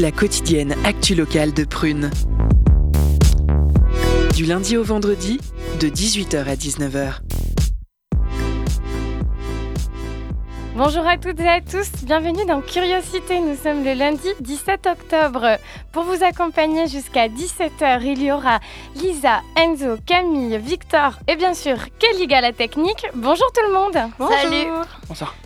La quotidienne actu locale de Prune. Du lundi au vendredi, de 18h à 19h. Bonjour à toutes et à tous, bienvenue dans Curiosité. Nous sommes le lundi 17 octobre. Pour vous accompagner jusqu'à 17h, il y aura Lisa, Enzo, Camille, Victor et bien sûr Kelly la technique. Bonjour tout le monde. Salut. Bonsoir.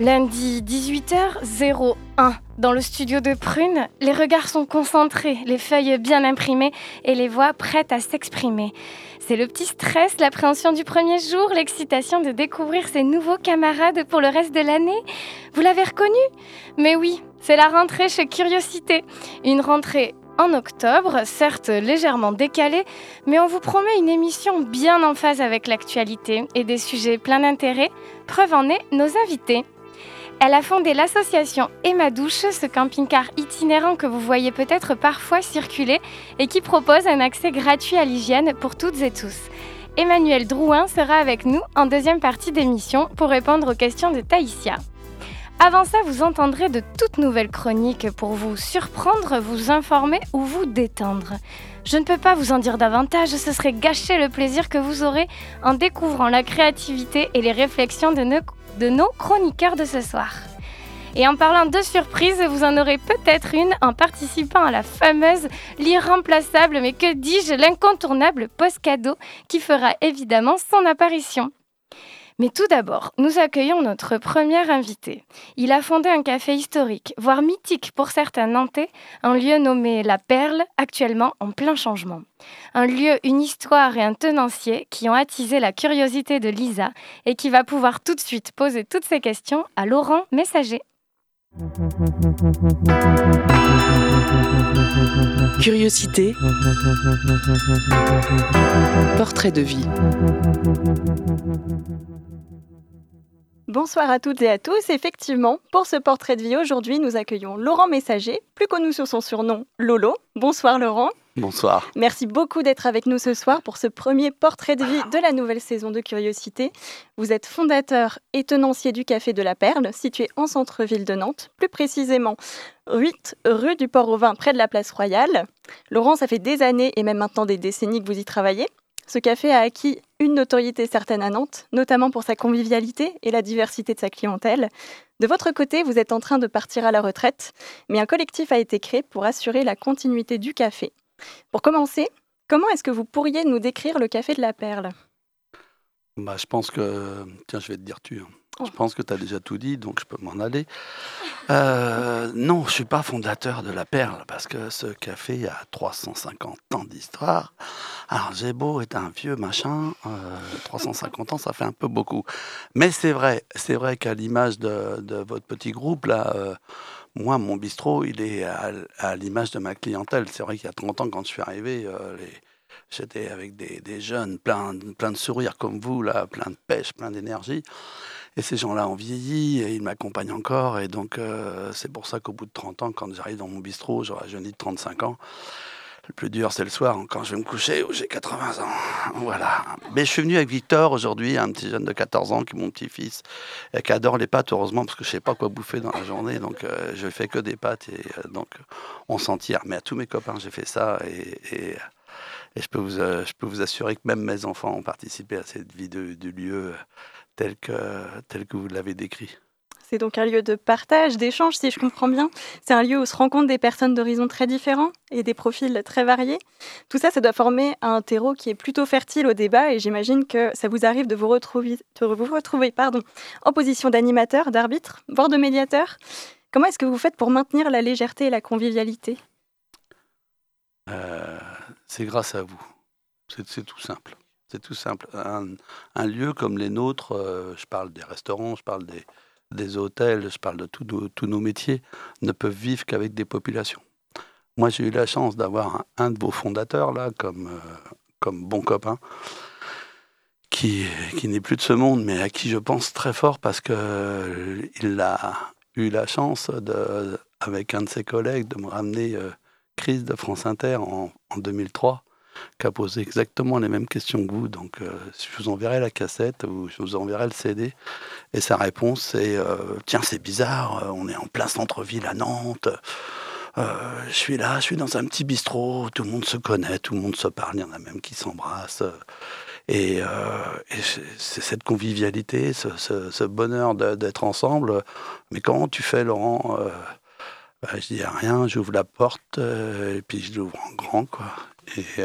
Lundi 18h01 dans le studio de Prune, les regards sont concentrés, les feuilles bien imprimées et les voix prêtes à s'exprimer. C'est le petit stress, l'appréhension du premier jour, l'excitation de découvrir ses nouveaux camarades pour le reste de l'année. Vous l'avez reconnu? Mais oui, c'est la rentrée chez Curiosité. Une rentrée en octobre, certes légèrement décalée, mais on vous promet une émission bien en phase avec l'actualité et des sujets pleins d'intérêt. Preuve en est nos invités. Elle a fondé l'association Emma Douche, ce camping-car itinérant que vous voyez peut-être parfois circuler et qui propose un accès gratuit à l'hygiène pour toutes et tous. Emmanuel Drouin sera avec nous en deuxième partie d'émission pour répondre aux questions de Taïsia. Avant ça, vous entendrez de toutes nouvelles chroniques pour vous surprendre, vous informer ou vous détendre. Je ne peux pas vous en dire davantage, ce serait gâcher le plaisir que vous aurez en découvrant la créativité et les réflexions de nos de nos chroniqueurs de ce soir. Et en parlant de surprise, vous en aurez peut-être une en participant à la fameuse, l'irremplaçable, mais que dis-je, l'incontournable post-cadeau qui fera évidemment son apparition. Mais tout d'abord, nous accueillons notre premier invité. Il a fondé un café historique, voire mythique pour certains Nantais, un lieu nommé La Perle, actuellement en plein changement. Un lieu, une histoire et un tenancier qui ont attisé la curiosité de Lisa et qui va pouvoir tout de suite poser toutes ces questions à Laurent Messager. Curiosité. Portrait de vie. Bonsoir à toutes et à tous. Effectivement, pour ce portrait de vie aujourd'hui, nous accueillons Laurent Messager, plus connu sous son surnom Lolo. Bonsoir Laurent. Bonsoir. Merci beaucoup d'être avec nous ce soir pour ce premier portrait de vie de la nouvelle saison de Curiosité. Vous êtes fondateur et tenancier du Café de la Perle, situé en centre-ville de Nantes, plus précisément 8 rue du Port-au-Vin, près de la place Royale. Laurent, ça fait des années et même maintenant des décennies que vous y travaillez. Ce café a acquis une notoriété certaine à Nantes, notamment pour sa convivialité et la diversité de sa clientèle. De votre côté, vous êtes en train de partir à la retraite, mais un collectif a été créé pour assurer la continuité du café. Pour commencer, comment est-ce que vous pourriez nous décrire le café de la Perle? Bah, Je pense que... Tiens, je vais te dire tu. Hein. Je pense que tu as déjà tout dit, donc je peux m'en aller. Euh, non, je ne suis pas fondateur de La Perle, parce que ce café a 350 ans d'histoire. Alors, j'ai beau être un vieux machin, 350 euh, ans, ça fait un peu beaucoup. Mais c'est vrai, c'est vrai qu'à l'image de, votre petit groupe, là, euh, moi, mon bistrot, il est à, l'image de ma clientèle. C'est vrai qu'il y a 30 ans, quand je suis arrivé, j'étais avec des, jeunes plein, plein de sourires comme vous, là, plein de pêche, plein d'énergie. Et ces gens-là ont vieilli et ils m'accompagnent encore. Et donc, euh, c'est pour ça qu'au bout de 30 ans, quand j'arrive dans mon bistrot, j'aurai jeuni de 35 ans. Le plus dur, c'est le soir, quand je vais me coucher, où j'ai 80 ans. Voilà. Mais je suis venu avec Victor aujourd'hui, un petit jeune de 14 ans, qui est mon petit-fils, et qui adore les pâtes, heureusement, parce que je sais pas quoi bouffer dans la journée. Donc, euh, je fais que des pâtes. Et euh, donc, on s'en tire. Mais à tous mes copains, j'ai fait ça. Et, et, je, peux vous, je peux vous assurer que même mes enfants ont participé à cette vie de, de lieu tel que, tel que vous l'avez décrit. C'est donc un lieu de partage, d'échange, si je comprends bien. C'est un lieu où se rencontrent des personnes d'horizons très différents et des profils très variés. Tout ça, ça doit former un terreau qui est plutôt fertile au débat et j'imagine que ça vous arrive de vous retrouver, de vous retrouver pardon, en position d'animateur, d'arbitre, voire de médiateur. Comment est-ce que vous faites pour maintenir la légèreté et la convivialité? Euh, C'est grâce à vous. C'est tout simple. C'est tout simple. Un, lieu comme les nôtres, euh, je parle des restaurants, je parle des, hôtels, je parle de tous nos métiers, ne peuvent vivre qu'avec des populations. Moi, j'ai eu la chance d'avoir un, de vos fondateurs, là, comme, euh, comme bon copain, qui, qui n'est plus de ce monde, mais à qui je pense très fort parce qu'il euh, a eu la chance, de, avec un de ses collègues, de me ramener Crise de France Inter en, en 2003 qui a posé exactement les mêmes questions que vous. Donc, je vous enverrai la cassette ou je vous enverrai le CD. Et sa réponse, c'est Tiens, c'est bizarre, on est en plein centre-ville à Nantes. je suis là, je suis dans un petit bistrot, tout le monde se connaît, tout le monde se parle, il y en a même qui s'embrassent. Et, c'est cette convivialité, ce, bonheur d'être ensemble. Mais comment tu fais, Laurent bah, Je dis rien, j'ouvre la porte et puis je l'ouvre en grand. Quoi. Et,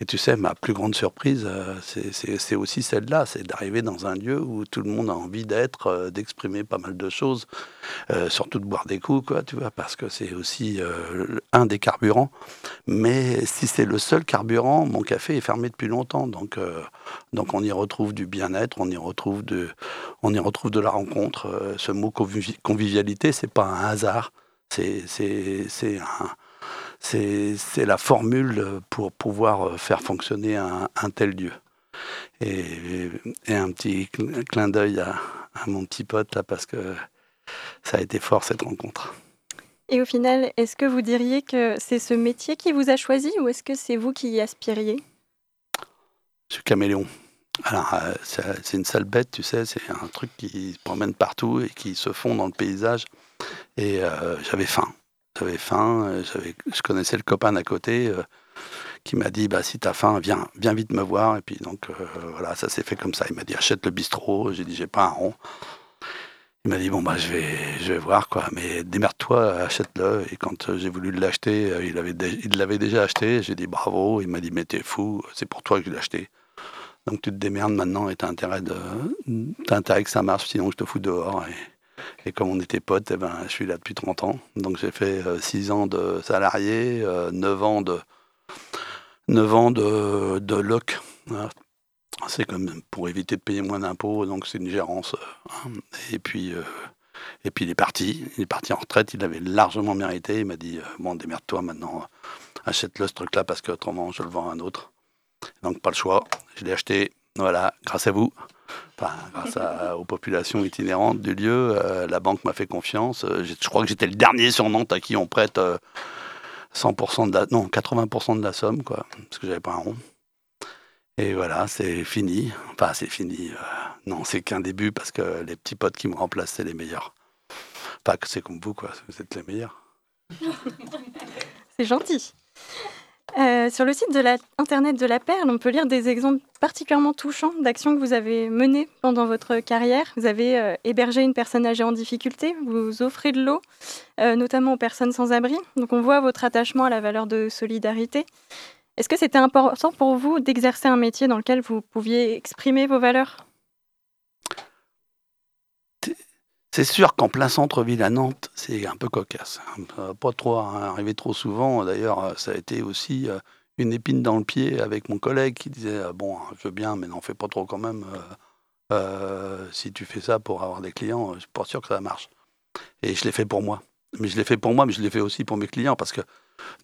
et tu sais, ma plus grande surprise, euh, c'est aussi celle-là, c'est d'arriver dans un lieu où tout le monde a envie d'être, euh, d'exprimer pas mal de choses, euh, surtout de boire des coups, quoi, tu vois, parce que c'est aussi un des carburants. Mais si c'est le seul carburant, mon café est fermé depuis longtemps, donc donc on y retrouve du bien-être, on y retrouve de, on y retrouve de la rencontre. ce mot convivialité, c'est pas un hasard, c'est la formule pour pouvoir faire fonctionner un, tel lieu. Et, un petit clin d'œil à, mon petit pote là parce que ça a été fort cette rencontre. Et au final, est-ce que vous diriez que c'est ce métier qui vous a choisi ou est-ce que c'est vous qui y aspiriez? Je suis caméléon. Alors, euh, c'est une sale bête, tu sais, c'est un truc qui se promène partout et qui se fond dans le paysage. Et euh, j'avais faim j'avais faim, euh, je connaissais le copain d'à côté euh, qui m'a dit bah, si as faim, viens, viens vite me voir. Et puis donc voilà, ça s'est fait comme ça. Il m'a dit achète le bistrot. J'ai dit j'ai pas un rond. Il m'a dit bon bah je vais, je vais voir quoi, mais démerde-toi, achète-le. Et quand j'ai voulu l'acheter, il avait, il l'avait déjà acheté. J'ai dit bravo. Il m'a dit mais t'es fou, c'est pour toi que je l'ai acheté. Donc tu te démerdes maintenant et t'as intérêt de, as intérêt que ça marche, sinon je te fous dehors. Et comme on était potes, eh ben, je suis là depuis 30 ans. Donc j'ai fait 6 euh, ans de salarié, 9 euh, ans de, 9 ans de, de loc. C'est comme pour éviter de payer moins d'impôts, donc c'est une gérance. Hein. Et puis, euh, et puis il est parti. Il est parti en retraite, il avait largement mérité. Il m'a dit Bon, démerde-toi maintenant, achète-le ce truc-là parce que autrement je le vends à un autre. Donc pas le choix, je l'ai acheté. Voilà, grâce à vous grâce aux populations itinérantes du lieu, euh, la banque m'a fait confiance. Euh, je crois que j'étais le dernier sur Nantes à qui on prête 100% euh, non, 80% de la somme, quoi, parce que j'avais pas un rond. Et voilà, c'est fini. Enfin, c'est fini. non, c'est qu'un début parce que les petits potes qui me remplacent, c'est les meilleurs. Pas que c'est comme vous, quoi. Vous êtes les meilleurs. c'est gentil. Euh, sur le site de la, internet de la Perle, on peut lire des exemples particulièrement touchants d'actions que vous avez menées pendant votre carrière. Vous avez euh, hébergé une personne âgée en difficulté, vous offrez de l'eau, euh, notamment aux personnes sans abri. Donc on voit votre attachement à la valeur de solidarité. Est-ce que c'était important pour vous d'exercer un métier dans lequel vous pouviez exprimer vos valeurs? C'est sûr qu'en plein centre-ville à Nantes, c'est un peu cocasse. Pas trop arriver trop souvent. D'ailleurs, ça a été aussi euh, une épine dans le pied avec mon collègue qui disait Bon, je veux bien, mais n'en fais pas trop quand même. Euh, euh, si tu fais ça pour avoir des clients, je suis pas sûr que ça marche. Et je l'ai fait pour moi. Mais je l'ai fait pour moi, mais je l'ai fait aussi pour mes clients parce que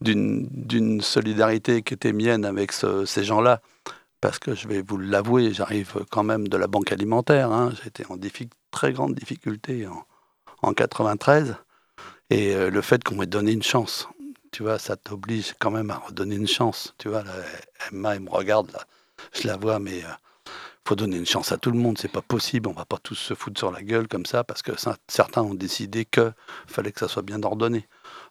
d'une solidarité qui était mienne avec ces gens-là, parce que je vais vous l'avouer, j'arrive quand même de la banque alimentaire. Hein. J'étais en très grande difficulté en, en 93. Et euh, le fait qu'on m'ait donné une chance, tu vois, ça t'oblige quand même à redonner une chance. Tu vois, là, Emma, elle me regarde, là, je la vois, mais il euh, faut donner une chance à tout le monde. C'est pas possible, on va pas tous se foutre sur la gueule comme ça, parce que certains ont décidé qu'il fallait que ça soit bien ordonné.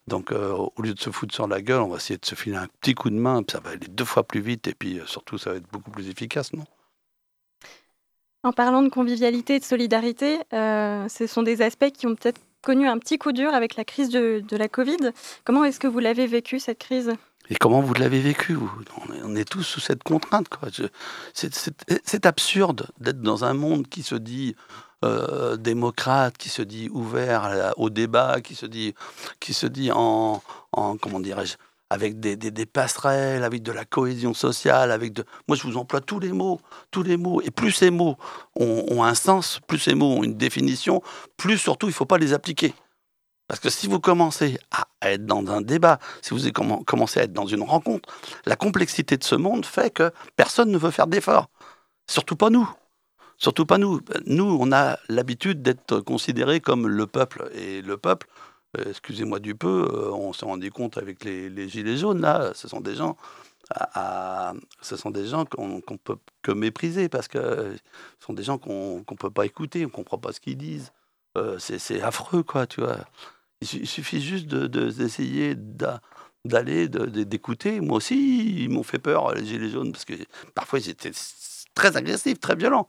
Donc, euh, au lieu de se foutre sur la gueule, on va essayer de se filer un petit coup de main, ça va aller deux fois plus vite, et puis euh, surtout, ça va être beaucoup plus efficace, non? En parlant de convivialité et de solidarité, euh, ce sont des aspects qui ont peut-être connu un petit coup dur avec la crise de, la Covid. Comment est-ce que vous l'avez vécu, cette crise? Et comment vous l'avez vécu on est, tous sous cette contrainte. C'est absurde d'être dans un monde qui se dit euh, démocrate, qui se dit ouvert au débat, qui se dit, qui se dit en, en comment dirais-je, avec des, des, passerelles, avec de la cohésion sociale, avec. Moi, je vous emploie tous les mots, tous les mots. Et plus ces mots ont, un sens, plus ces mots ont une définition, plus surtout, il ne faut pas les appliquer. Parce que si vous commencez à être dans un débat, si vous commencez à être dans une rencontre, la complexité de ce monde fait que personne ne veut faire d'efforts. Surtout pas nous. Surtout pas nous. Nous, on a l'habitude d'être considérés comme le peuple. Et le peuple, euh, excusez-moi du peu, euh, on s'est rendu compte avec les, gilets jaunes, là, ce sont des gens ce sont des gens qu'on ne peut que mépriser parce que ce sont des gens qu'on ne peut pas écouter, on ne comprend pas ce qu'ils disent. Euh, c'est affreux, quoi, tu vois. Il, suffit juste d'essayer de, d'aller, d'écouter. Moi aussi, ils m'ont fait peur, les Gilets jaunes, parce que parfois ils étaient très agressifs, très violents.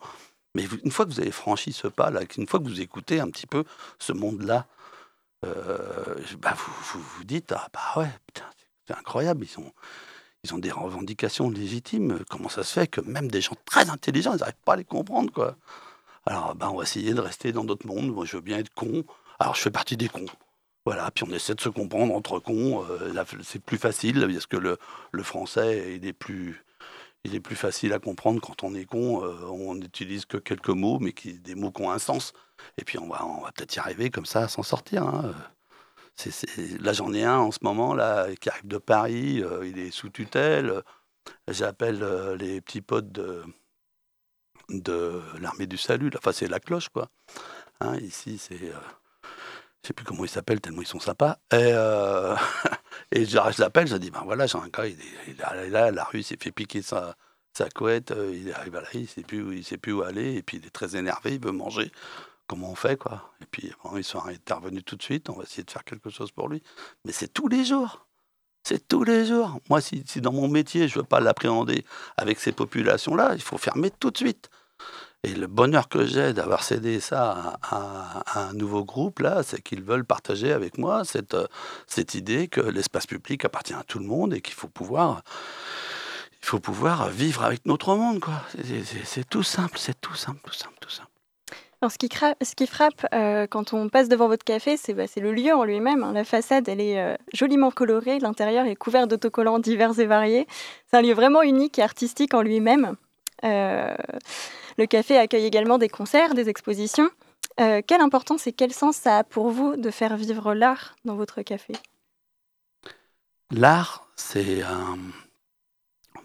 Mais une fois que vous avez franchi ce pas, là, une fois que vous écoutez un petit peu ce monde-là, euh, bah vous, vous, dites ah bah ouais, c'est incroyable, ils ont, ils ont des revendications légitimes. Comment ça se fait que même des gens très intelligents, ils n'arrivent pas à les comprendre, quoi? Alors, bah, on va essayer de rester dans notre monde. Moi, je veux bien être con. Alors, je fais partie des cons. Voilà, puis on essaie de se comprendre entre cons. Euh, c'est plus facile parce que le, le, français, il est plus, il est plus facile à comprendre quand on est con. Euh, on n'utilise que quelques mots, mais qui, des mots qui ont un sens. Et puis on va, on va peut-être y arriver comme ça à s'en sortir. Hein. là, j'en ai un en ce moment là qui arrive de Paris. Euh, il est sous tutelle. J'appelle les petits potes de, de l'armée du salut. Enfin, c'est la cloche, quoi. Hein, ici, c'est je sais plus comment ils s'appellent, tellement ils sont sympas. Et, euh, et je, l'appelle, je dis, ben voilà, j'ai un gars, il est, là, la rue, s'est fait piquer sa, sa couette, euh, il arrive là, il sait plus où, sait plus où aller, et puis il est très énervé, il veut manger. Comment on fait, quoi? Et puis, ils sont intervenus tout de suite, on va essayer de faire quelque chose pour lui. Mais c'est tous les jours. C'est tous les jours. Moi, si, si dans mon métier, je veux pas l'appréhender avec ces populations-là, il faut fermer tout de suite. Et le bonheur que j'ai d'avoir cédé ça à, un nouveau groupe, là, c'est qu'ils veulent partager avec moi cette, euh, cette idée que l'espace public appartient à tout le monde et qu'il faut pouvoir, il faut pouvoir vivre avec notre monde. quoi. C'est tout simple, c'est tout simple, tout simple, tout simple. Alors, ce, qui ce qui frappe euh, quand on passe devant votre café, c'est bah, le lieu en lui-même. Hein. La façade, elle est euh, joliment colorée. L'intérieur est couvert d'autocollants divers et variés. C'est un lieu vraiment unique et artistique en lui-même. Le café accueille également des concerts, des expositions. Euh, quelle importance et quel sens ça a pour vous de faire vivre l'art dans votre café? L'art, c'est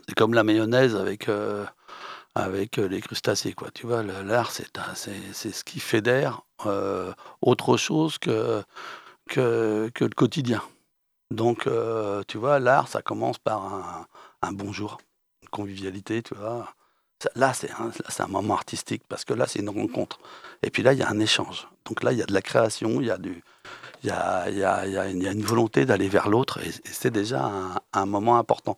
c'est comme la mayonnaise avec, euh, avec les crustacés. Quoi. Tu vois, l'art, c'est, ce qui fédère euh, autre chose que, que, que, le quotidien. Donc, tu vois, l'art, ça commence par un, un bonjour, une convivialité, tu vois, Là, c'est un, moment artistique parce que là, c'est une rencontre. Et puis là, il y a un échange. Donc là, il y a de la création, il y a, une, volonté d'aller vers l'autre et, c'est déjà un, moment important.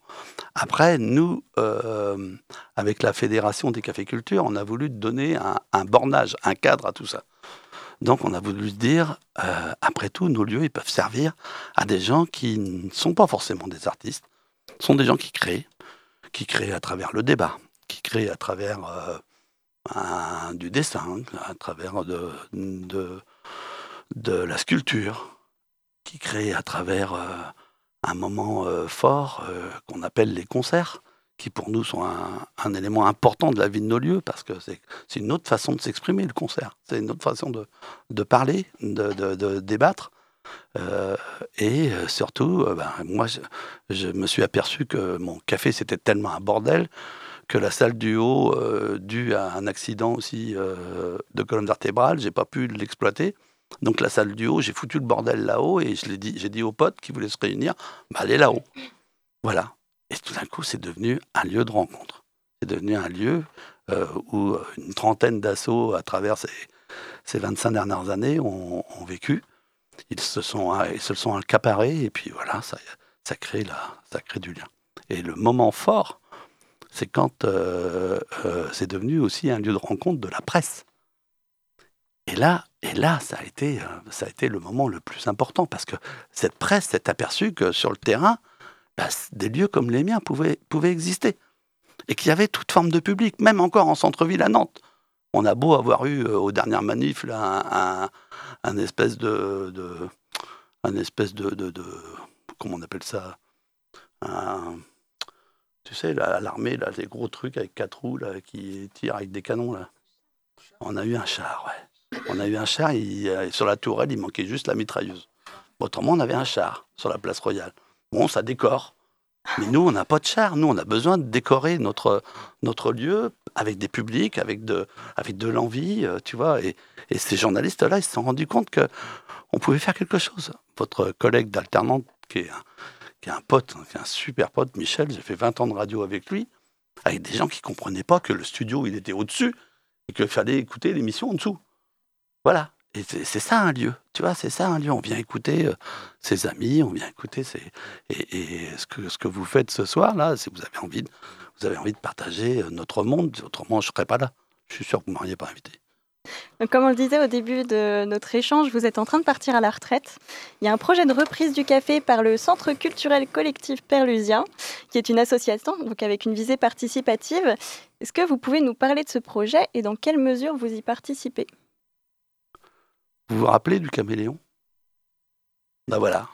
Après, nous, euh, avec la Fédération des cafés-cultures, on a voulu donner un, un, bornage, un cadre à tout ça. Donc on a voulu dire, euh, après tout, nos lieux, ils peuvent servir à des gens qui ne sont pas forcément des artistes, sont des gens qui créent, qui créent à travers le débat, qui crée à travers euh, du dessin, à travers de, la sculpture, qui crée à travers euh, un moment euh, fort qu'on appelle les concerts, qui pour nous sont un, élément important de la vie de nos lieux, parce que c'est une autre façon de s'exprimer, le concert. C'est une autre façon de, parler, de, de débattre. et surtout, ben, moi, je, je, me suis aperçu que mon café, c'était tellement un bordel que la salle du haut, euh, due à un accident aussi euh, de colonne vertébrale, j'ai pas pu l'exploiter. Donc la salle du haut, j'ai foutu le bordel là-haut et je l'ai dit, j'ai dit aux potes qui voulaient se réunir, bah, allez là-haut. Voilà. Et tout d'un coup, c'est devenu un lieu de rencontre. C'est devenu un lieu euh, où une trentaine d'assauts à travers ces, ces 25 dernières années ont, vécu. Ils se sont, ils se sont accaparés et puis voilà, ça, ça, crée la, ça crée du lien. Et le moment fort, c'est quand euh, euh, c'est devenu aussi un lieu de rencontre de la presse. Et là, et là ça, a été, euh, ça a été le moment le plus important parce que cette presse s'est aperçue que sur le terrain, bah, des lieux comme les miens pouvaient, pouvaient exister. Et qu'il y avait toute forme de public, même encore en centre-ville à Nantes. On a beau avoir eu aux dernières manifs là, un, espèce de, un espèce de, de, de, comment on appelle ça? Un, tu sais, l'armée, là, les gros trucs avec quatre roues là, qui tirent avec des canons. Là. On a eu un char, ouais. On a eu un char, et sur la tourelle, il manquait juste la mitrailleuse. Autrement, on avait un char sur la place royale. Bon, ça décore. Mais nous, on n'a pas de char. Nous, on a besoin de décorer notre, notre lieu avec des publics, avec de, avec de l'envie, euh, tu vois. Et, ces journalistes-là, ils se sont rendus compte qu'on pouvait faire quelque chose. Votre collègue d'alternante, qui est qui est un pote, qui est un super pote, Michel. J'ai fait 20 ans de radio avec lui, avec des gens qui comprenaient pas que le studio, il était au-dessus et qu'il fallait écouter l'émission en dessous. Voilà. Et c'est ça un lieu, tu vois, c'est ça un lieu. On vient écouter euh, ses amis, on vient écouter ses... Et, ce, que, ce que vous faites ce soir, là, si vous avez envie de, vous avez envie de partager euh, notre monde, autrement je ne serais pas là. Je suis sûr que vous ne m'auriez pas invité. Comme on le disait au début de notre échange, vous êtes en train de partir à la retraite. Il y a un projet de reprise du café par le Centre culturel collectif Perlusien, qui est une association donc avec une visée participative. Est-ce que vous pouvez nous parler de ce projet et dans quelle mesure vous y participez? Vous vous rappelez du caméléon? Ben voilà.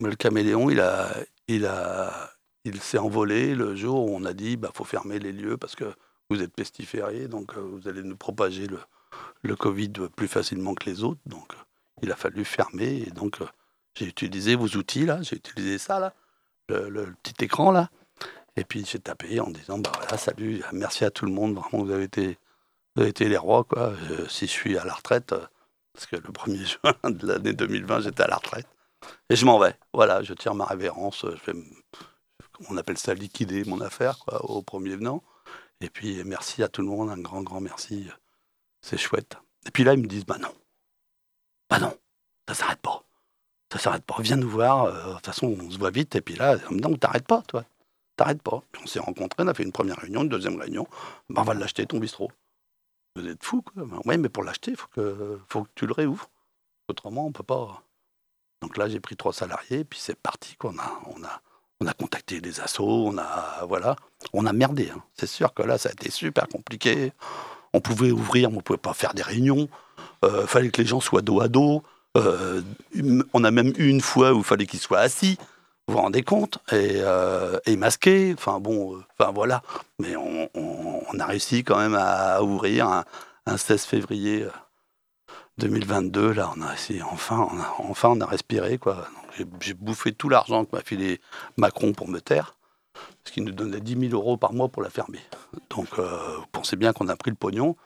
Le caméléon, il a, il a, il s'est envolé le jour où on a dit, bah faut fermer les lieux parce que vous êtes pestiférés, donc euh, vous allez nous propager le, le Covid plus facilement que les autres. Donc euh, il a fallu fermer et donc euh, j'ai utilisé vos outils là, j'ai utilisé ça là, le, petit écran là, et puis j'ai tapé en disant bah voilà salut, merci à tout le monde, vraiment vous avez été, vous avez été les rois quoi. si je suis à la retraite, parce que le 1er juin de l'année 2020, j'étais à la retraite. Et je m'en vais. Voilà, je tire ma révérence. Je vais, on appelle ça liquider mon affaire au premier venant. Et puis merci à tout le monde, un grand, grand merci. C'est chouette. Et puis là, ils me disent, bah non. Bah non, ça s'arrête pas. Ça s'arrête pas. Viens nous voir. Euh, de toute façon, on se voit vite. Et puis là, non, t'arrêtes pas, toi. T'arrêtes pas. on s'est rencontrés, on a fait une première réunion, une deuxième réunion. Bah, on va l'acheter, ton bistrot. Vous êtes fou, quoi. Oui, mais pour l'acheter, il faut que, tu le réouvres. Autrement, on peut pas. Donc là, j'ai pris trois salariés, puis c'est parti. Quoi. On, a, on, a, on a contacté des assos, on a, voilà, on a merdé. Hein. C'est sûr que là, ça a été super compliqué. On pouvait ouvrir, mais on pouvait pas faire des réunions. Euh, fallait que les gens soient dos à dos. Euh, on a même eu une fois où il fallait qu'ils soient assis vous vous rendez compte? Et, euh, et, masqué. Enfin bon, enfin voilà. Mais on, a réussi quand même à ouvrir un, un 16 février 2022. Euh, là, on a essayé, enfin, on a, enfin, on a respiré quoi. J'ai bouffé tout l'argent que m'a filé Macron pour me taire, parce qu'il nous donnait 10 000 euros par mois pour la fermer. Donc, euh, vous pensez bien qu'on a pris le pognon.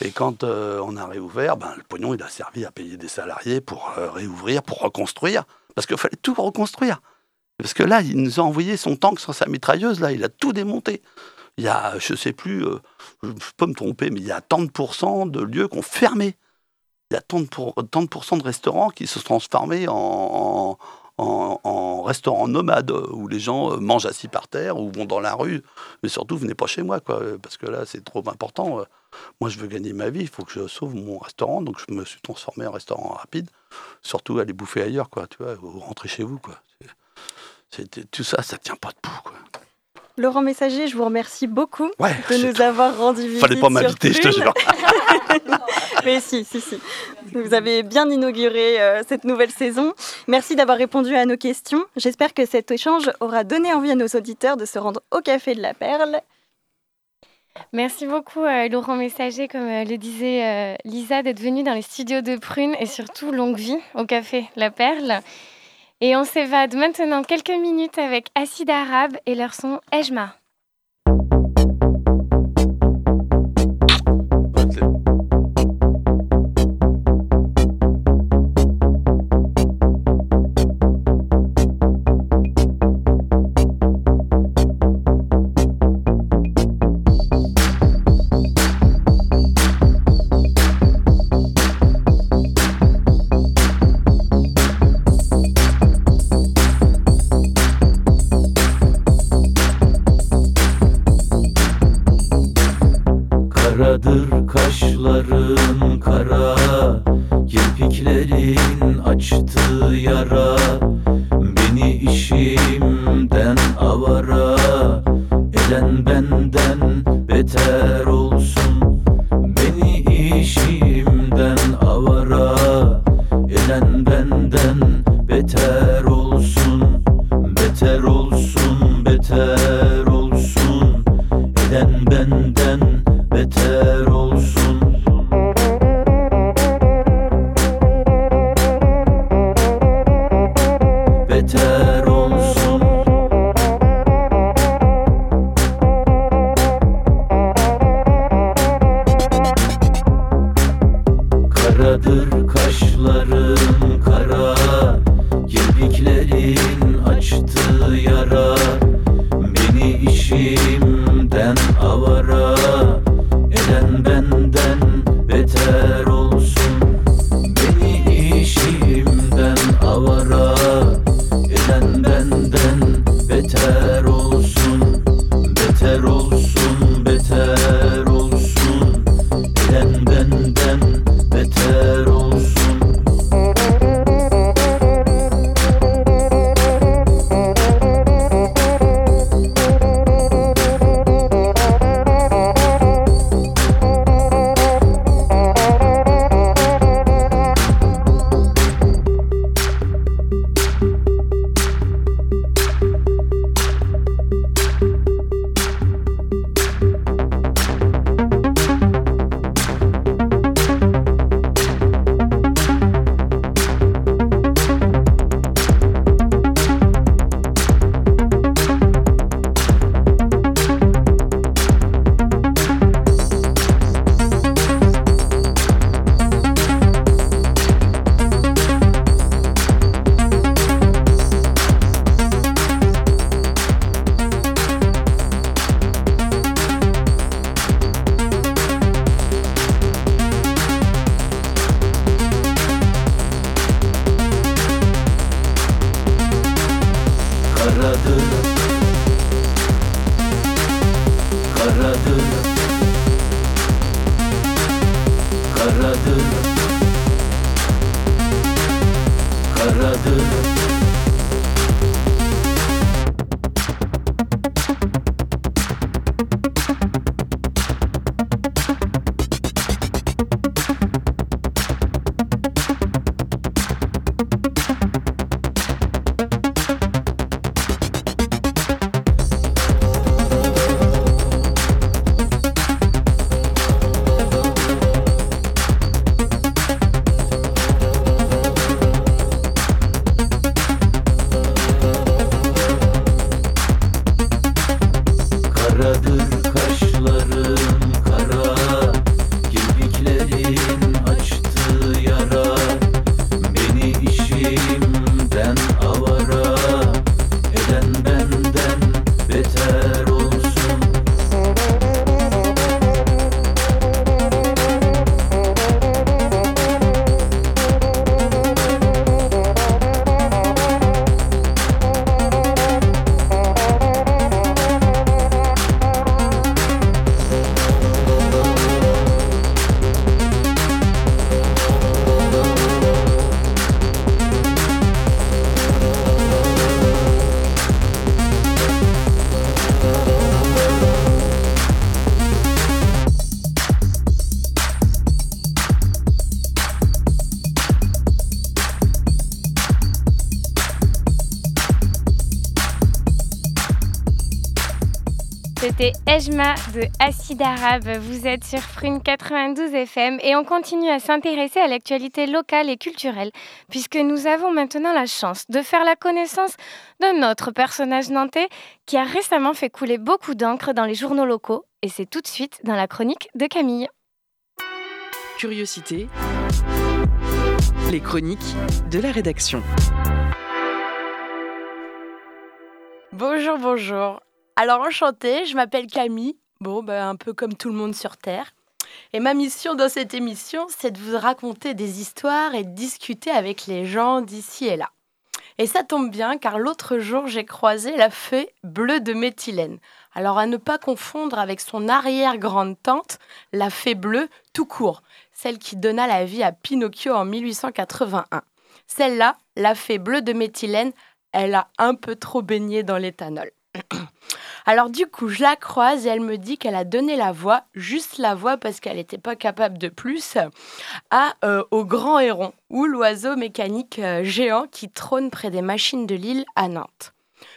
Et quand euh, on a réouvert, ben, le pognon, il a servi à payer des salariés pour réouvrir, pour reconstruire, parce qu'il fallait tout reconstruire. Parce que là, il nous a envoyé son tank sans sa mitrailleuse, là, il a tout démonté. Il y a, je sais plus, euh, je peux me tromper, mais il y a tant de de lieux qui ont fermé. Il y a tant de, pour, tant de restaurants qui se sont transformés en, en, restaurants nomades, où les gens euh, mangent assis par terre ou vont dans la rue. Mais surtout, venez pas chez moi, quoi, parce que là, c'est trop important. Moi, je veux gagner ma vie, il faut que je sauve mon restaurant, donc je me suis transformé en restaurant rapide. Surtout aller bouffer ailleurs, quoi, tu vois, ou rentrer chez vous, quoi tout ça, ça tient pas debout. Quoi. Laurent Messager, je vous remercie beaucoup de nous avoir rendu visite. Fallait pas m'inviter, je te jure. Mais si, si, si. Vous avez bien inauguré euh, cette nouvelle saison. Merci d'avoir répondu à nos questions. J'espère que cet échange aura donné envie à nos auditeurs de se rendre au Café de la Perle. Merci beaucoup, euh, Laurent Messager, comme euh, le disait Lisa, d'être venu dans les studios de Prune et surtout longue vie au Café La Perle. Et on s'évade maintenant quelques minutes avec Acide Arabe et leur son Ejma. Ejma de Acide Arabe. Vous êtes sur Prune 92 FM et on continue à s'intéresser à l'actualité locale et culturelle puisque nous avons maintenant la chance de faire la connaissance d'un autre personnage nantais qui a récemment fait couler beaucoup d'encre dans les journaux locaux et c'est tout de suite dans la chronique de Camille. Curiosité. Les chroniques de la rédaction. Bonjour, bonjour. Alors enchantée, je m'appelle Camille, bon, bah, un peu comme tout le monde sur Terre. Et ma mission dans cette émission, c'est de vous raconter des histoires et de discuter avec les gens d'ici et là. Et ça tombe bien car l'autre jour, j'ai croisé la fée bleue de méthylène. Alors à ne pas confondre avec son arrière-grande-tante, la fée bleue tout court, celle qui donna la vie à Pinocchio en 1881. Celle-là, la fée bleue de méthylène, elle a un peu trop baigné dans l'éthanol. Alors du coup, je la croise et elle me dit qu'elle a donné la voix, juste la voix parce qu'elle n'était pas capable de plus, à euh, au grand héron, ou l'oiseau mécanique euh, géant qui trône près des machines de Lille à Nantes.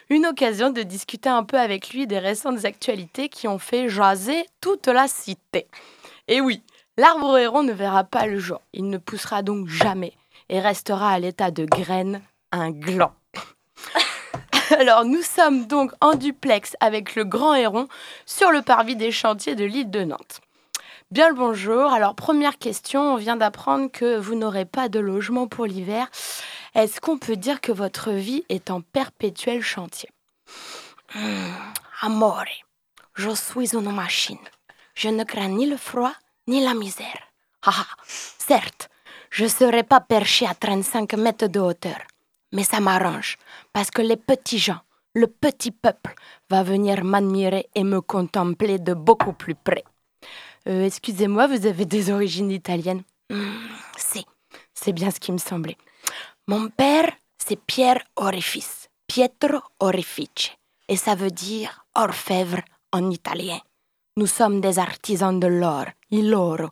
Une occasion de discuter un peu avec lui des récentes actualités qui ont fait jaser toute la cité. Et oui, l'arbre héron ne verra pas le jour, il ne poussera donc jamais et restera à l'état de graine, un gland. Alors, nous sommes donc en duplex avec le grand héron sur le parvis des chantiers de l'île de Nantes. Bien le bonjour. Alors, première question, on vient d'apprendre que vous n'aurez pas de logement pour l'hiver. Est-ce qu'on peut dire que votre vie est en perpétuel chantier? Hmm, Amore. Je suis une machine. Je ne crains ni le froid ni la misère. Ah, ah, certes, je ne serai pas perché à 35 mètres de hauteur, mais ça m'arrange parce que les petits gens, le petit peuple, va venir m'admirer et me contempler de beaucoup plus près. Euh, Excusez-moi, vous avez des origines italiennes? Hmm, Si, c'est bien ce qui me semblait. Mon père, c'est Pierre Orifice, Pietro Orifice, et ça veut dire orfèvre en italien. Nous sommes des artisans de l'or, il oro,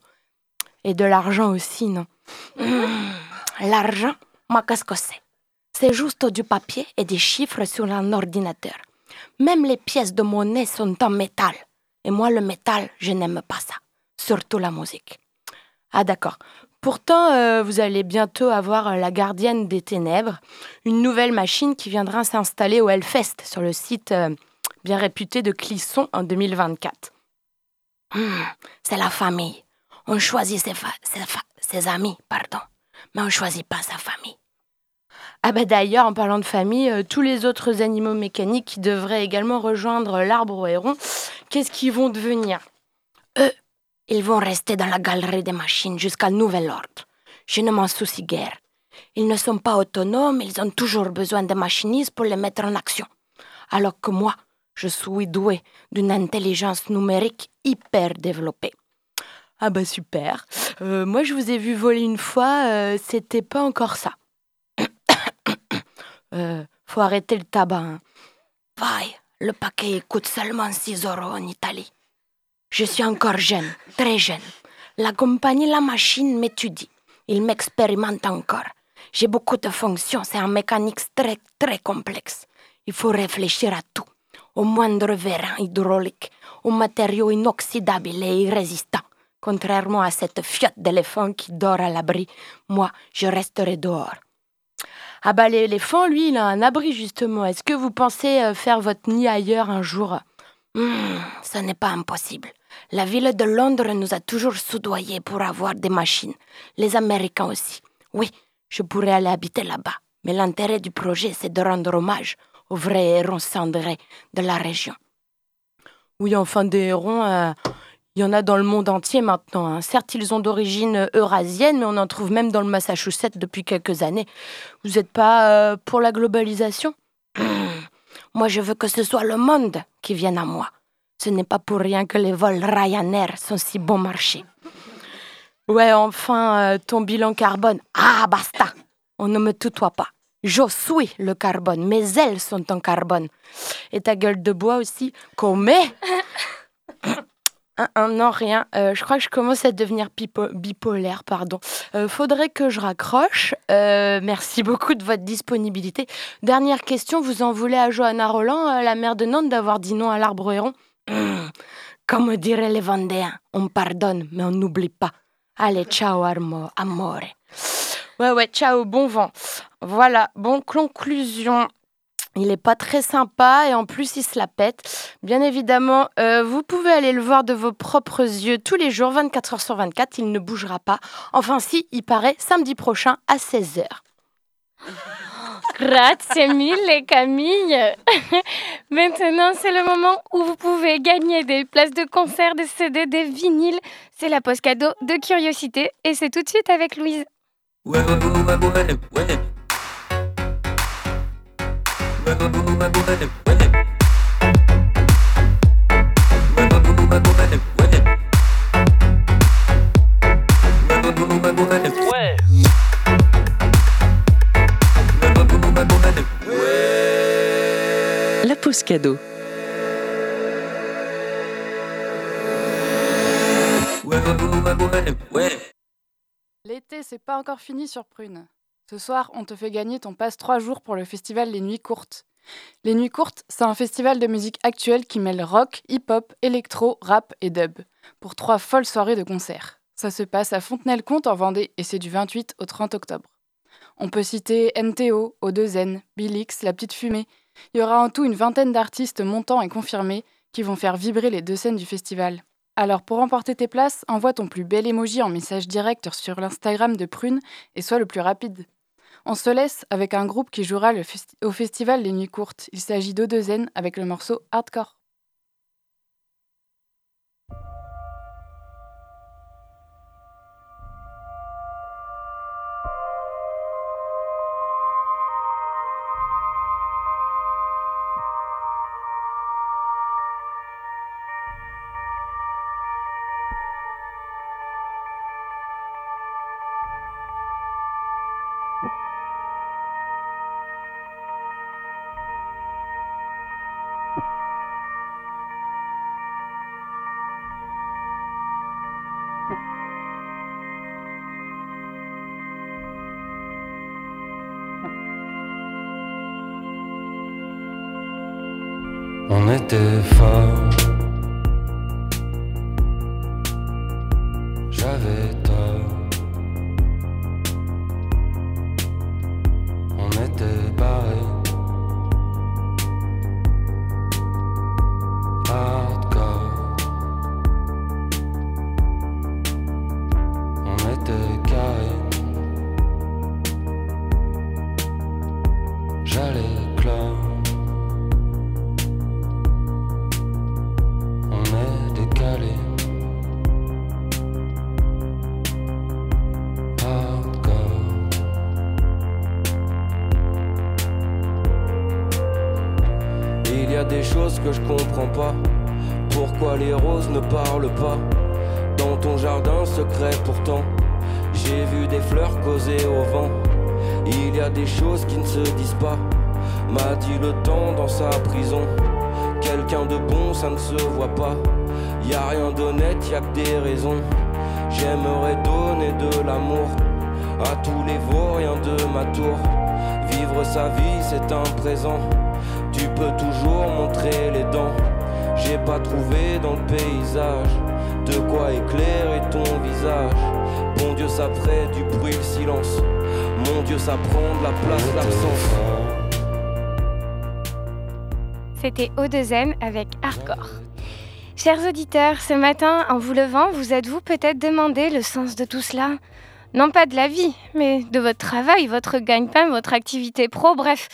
et de l'argent aussi, non? Hmm, L'argent, moi, qu'est-ce que c'est? C'est juste du papier et des chiffres sur un ordinateur. Même les pièces de monnaie sont en métal. Et moi, le métal, je n'aime pas ça. Surtout la musique. Ah d'accord. Pourtant, euh, vous allez bientôt avoir euh, la gardienne des ténèbres, une nouvelle machine qui viendra s'installer au Hellfest sur le site euh, bien réputé de Clisson en 2024. Hmm, c'est la famille. On choisit ses, ses amis, pardon, mais on choisit pas sa famille. Ah bah d'ailleurs, en parlant de famille, euh, tous les autres animaux mécaniques qui devraient également rejoindre l'arbre au héron, qu'est-ce qu'ils vont devenir? Eux, ils vont rester dans la galerie des machines jusqu'à nouvel ordre. Je ne m'en soucie guère. Ils ne sont pas autonomes, ils ont toujours besoin de machinistes pour les mettre en action. Alors que moi, je suis doué d'une intelligence numérique hyper développée. Ah bah super. Euh, moi, je vous ai vu voler une fois, euh, c'était pas encore ça. Euh, faut arrêter le tabac. hein. Le paquet coûte seulement 6 euros en Italie. Je suis encore jeune, très jeune. La compagnie La Machine m'étudie. Il m'expérimente encore. J'ai beaucoup de fonctions, c'est un mécanique très, très complexe. Il faut réfléchir à tout. Au moindre vérin hydraulique, aux matériaux inoxydables et irrésistants. Contrairement à cette fiotte d'éléphant qui dort à l'abri, moi, je resterai dehors. Ah bah l'éléphant, lui, il a un abri justement. Est-ce que vous pensez euh, faire votre nid ailleurs un jour? Hmm, Ce n'est pas impossible. La ville de Londres nous a toujours soudoyés pour avoir des machines. Les Américains aussi. Oui, je pourrais aller habiter là-bas. Mais l'intérêt du projet, c'est de rendre hommage aux vrais hérons cendrés de la région. Oui, enfin, des hérons, euh, il y en a dans le monde entier maintenant. hein. Certes, ils ont d'origine eurasienne, mais on en trouve même dans le Massachusetts depuis quelques années. Vous n'êtes pas euh, pour la globalisation? Moi, je veux que ce soit le monde qui vienne à moi. Ce n'est pas pour rien que les vols Ryanair sont si bon marché. Ouais, enfin, euh, ton bilan carbone. Ah, basta On ne me tutoie pas. Je suis le carbone. Mes ailes sont en carbone. Et ta gueule de bois aussi. Comme Un- un- non, rien. Euh, je crois que je commence à devenir bipolaire, pardon. Euh, faudrait que je raccroche. Euh, merci beaucoup de votre disponibilité. Dernière question, vous en voulez à Johanna Roland, la maire de Nantes, d'avoir dit non à l'arbre héron Hum, Comme diraient les Vendéens, on pardonne, mais on n'oublie pas. Allez, ciao, armo, amore. Ouais, ouais, ciao, bon vent. Voilà, bon, conclusion. Il est pas très sympa et en plus il se la pète. Bien évidemment, euh, vous pouvez aller le voir de vos propres yeux tous les jours, 24 heures sur 24. Il ne bougera pas. Enfin, si, il paraît samedi prochain à 16h. Grazie mille Camille. Maintenant, c'est le moment où vous pouvez gagner des places de concert, des CD, des vinyles. C'est la poste cadeau de curiosité et c'est tout de suite avec Louise. Ouais, ouais, ouais, La pause cadeau. L'été, c'est pas encore fini sur Prune. Ce soir, on te fait gagner ton passe 3 jours pour le festival Les Nuits Courtes. Les Nuits Courtes, c'est un festival de musique actuelle qui mêle rock, hip-hop, électro, rap et dub, pour trois folles soirées de concert. Ça se passe à Fontenay-le-Comte en Vendée et c'est du 28 au 30 octobre. On peut citer NTO, O2N, Bilix, La Petite Fumée. Il y aura en tout une vingtaine d'artistes montants et confirmés qui vont faire vibrer les deux scènes du festival. Alors pour remporter tes places, envoie ton plus bel emoji en message direct sur l'Instagram de Prune et sois le plus rapide. On se laisse avec un groupe qui jouera au festival Les Nuits Courtes. Il s'agit d'O2N avec le morceau Hardcore. Pourquoi les roses ne parlent pas Dans ton jardin secret pourtant, j'ai vu des fleurs causer au vent. Il y a des choses qui ne se disent pas. M'a dit le temps dans sa prison. Quelqu'un de bon, ça ne se voit pas. Y a rien d'honnête, y a que des raisons. J'aimerais donner de l'amour à tous les vauriens de ma tour. Vivre sa vie, c'est un présent. Tu peux toujours montrer les dents. J'ai pas trouvé dans le paysage de quoi éclairer ton visage. Bon Dieu, ça ferait du bruit, le silence. Mon Dieu, ça prend de la place, l'absence. C'était O2N avec Hardcore. Chers auditeurs, ce matin, en vous levant, vous êtes-vous peut-être demandé le sens de tout cela? Non pas de la vie, mais de votre travail, votre gagne-pain, votre activité pro, bref.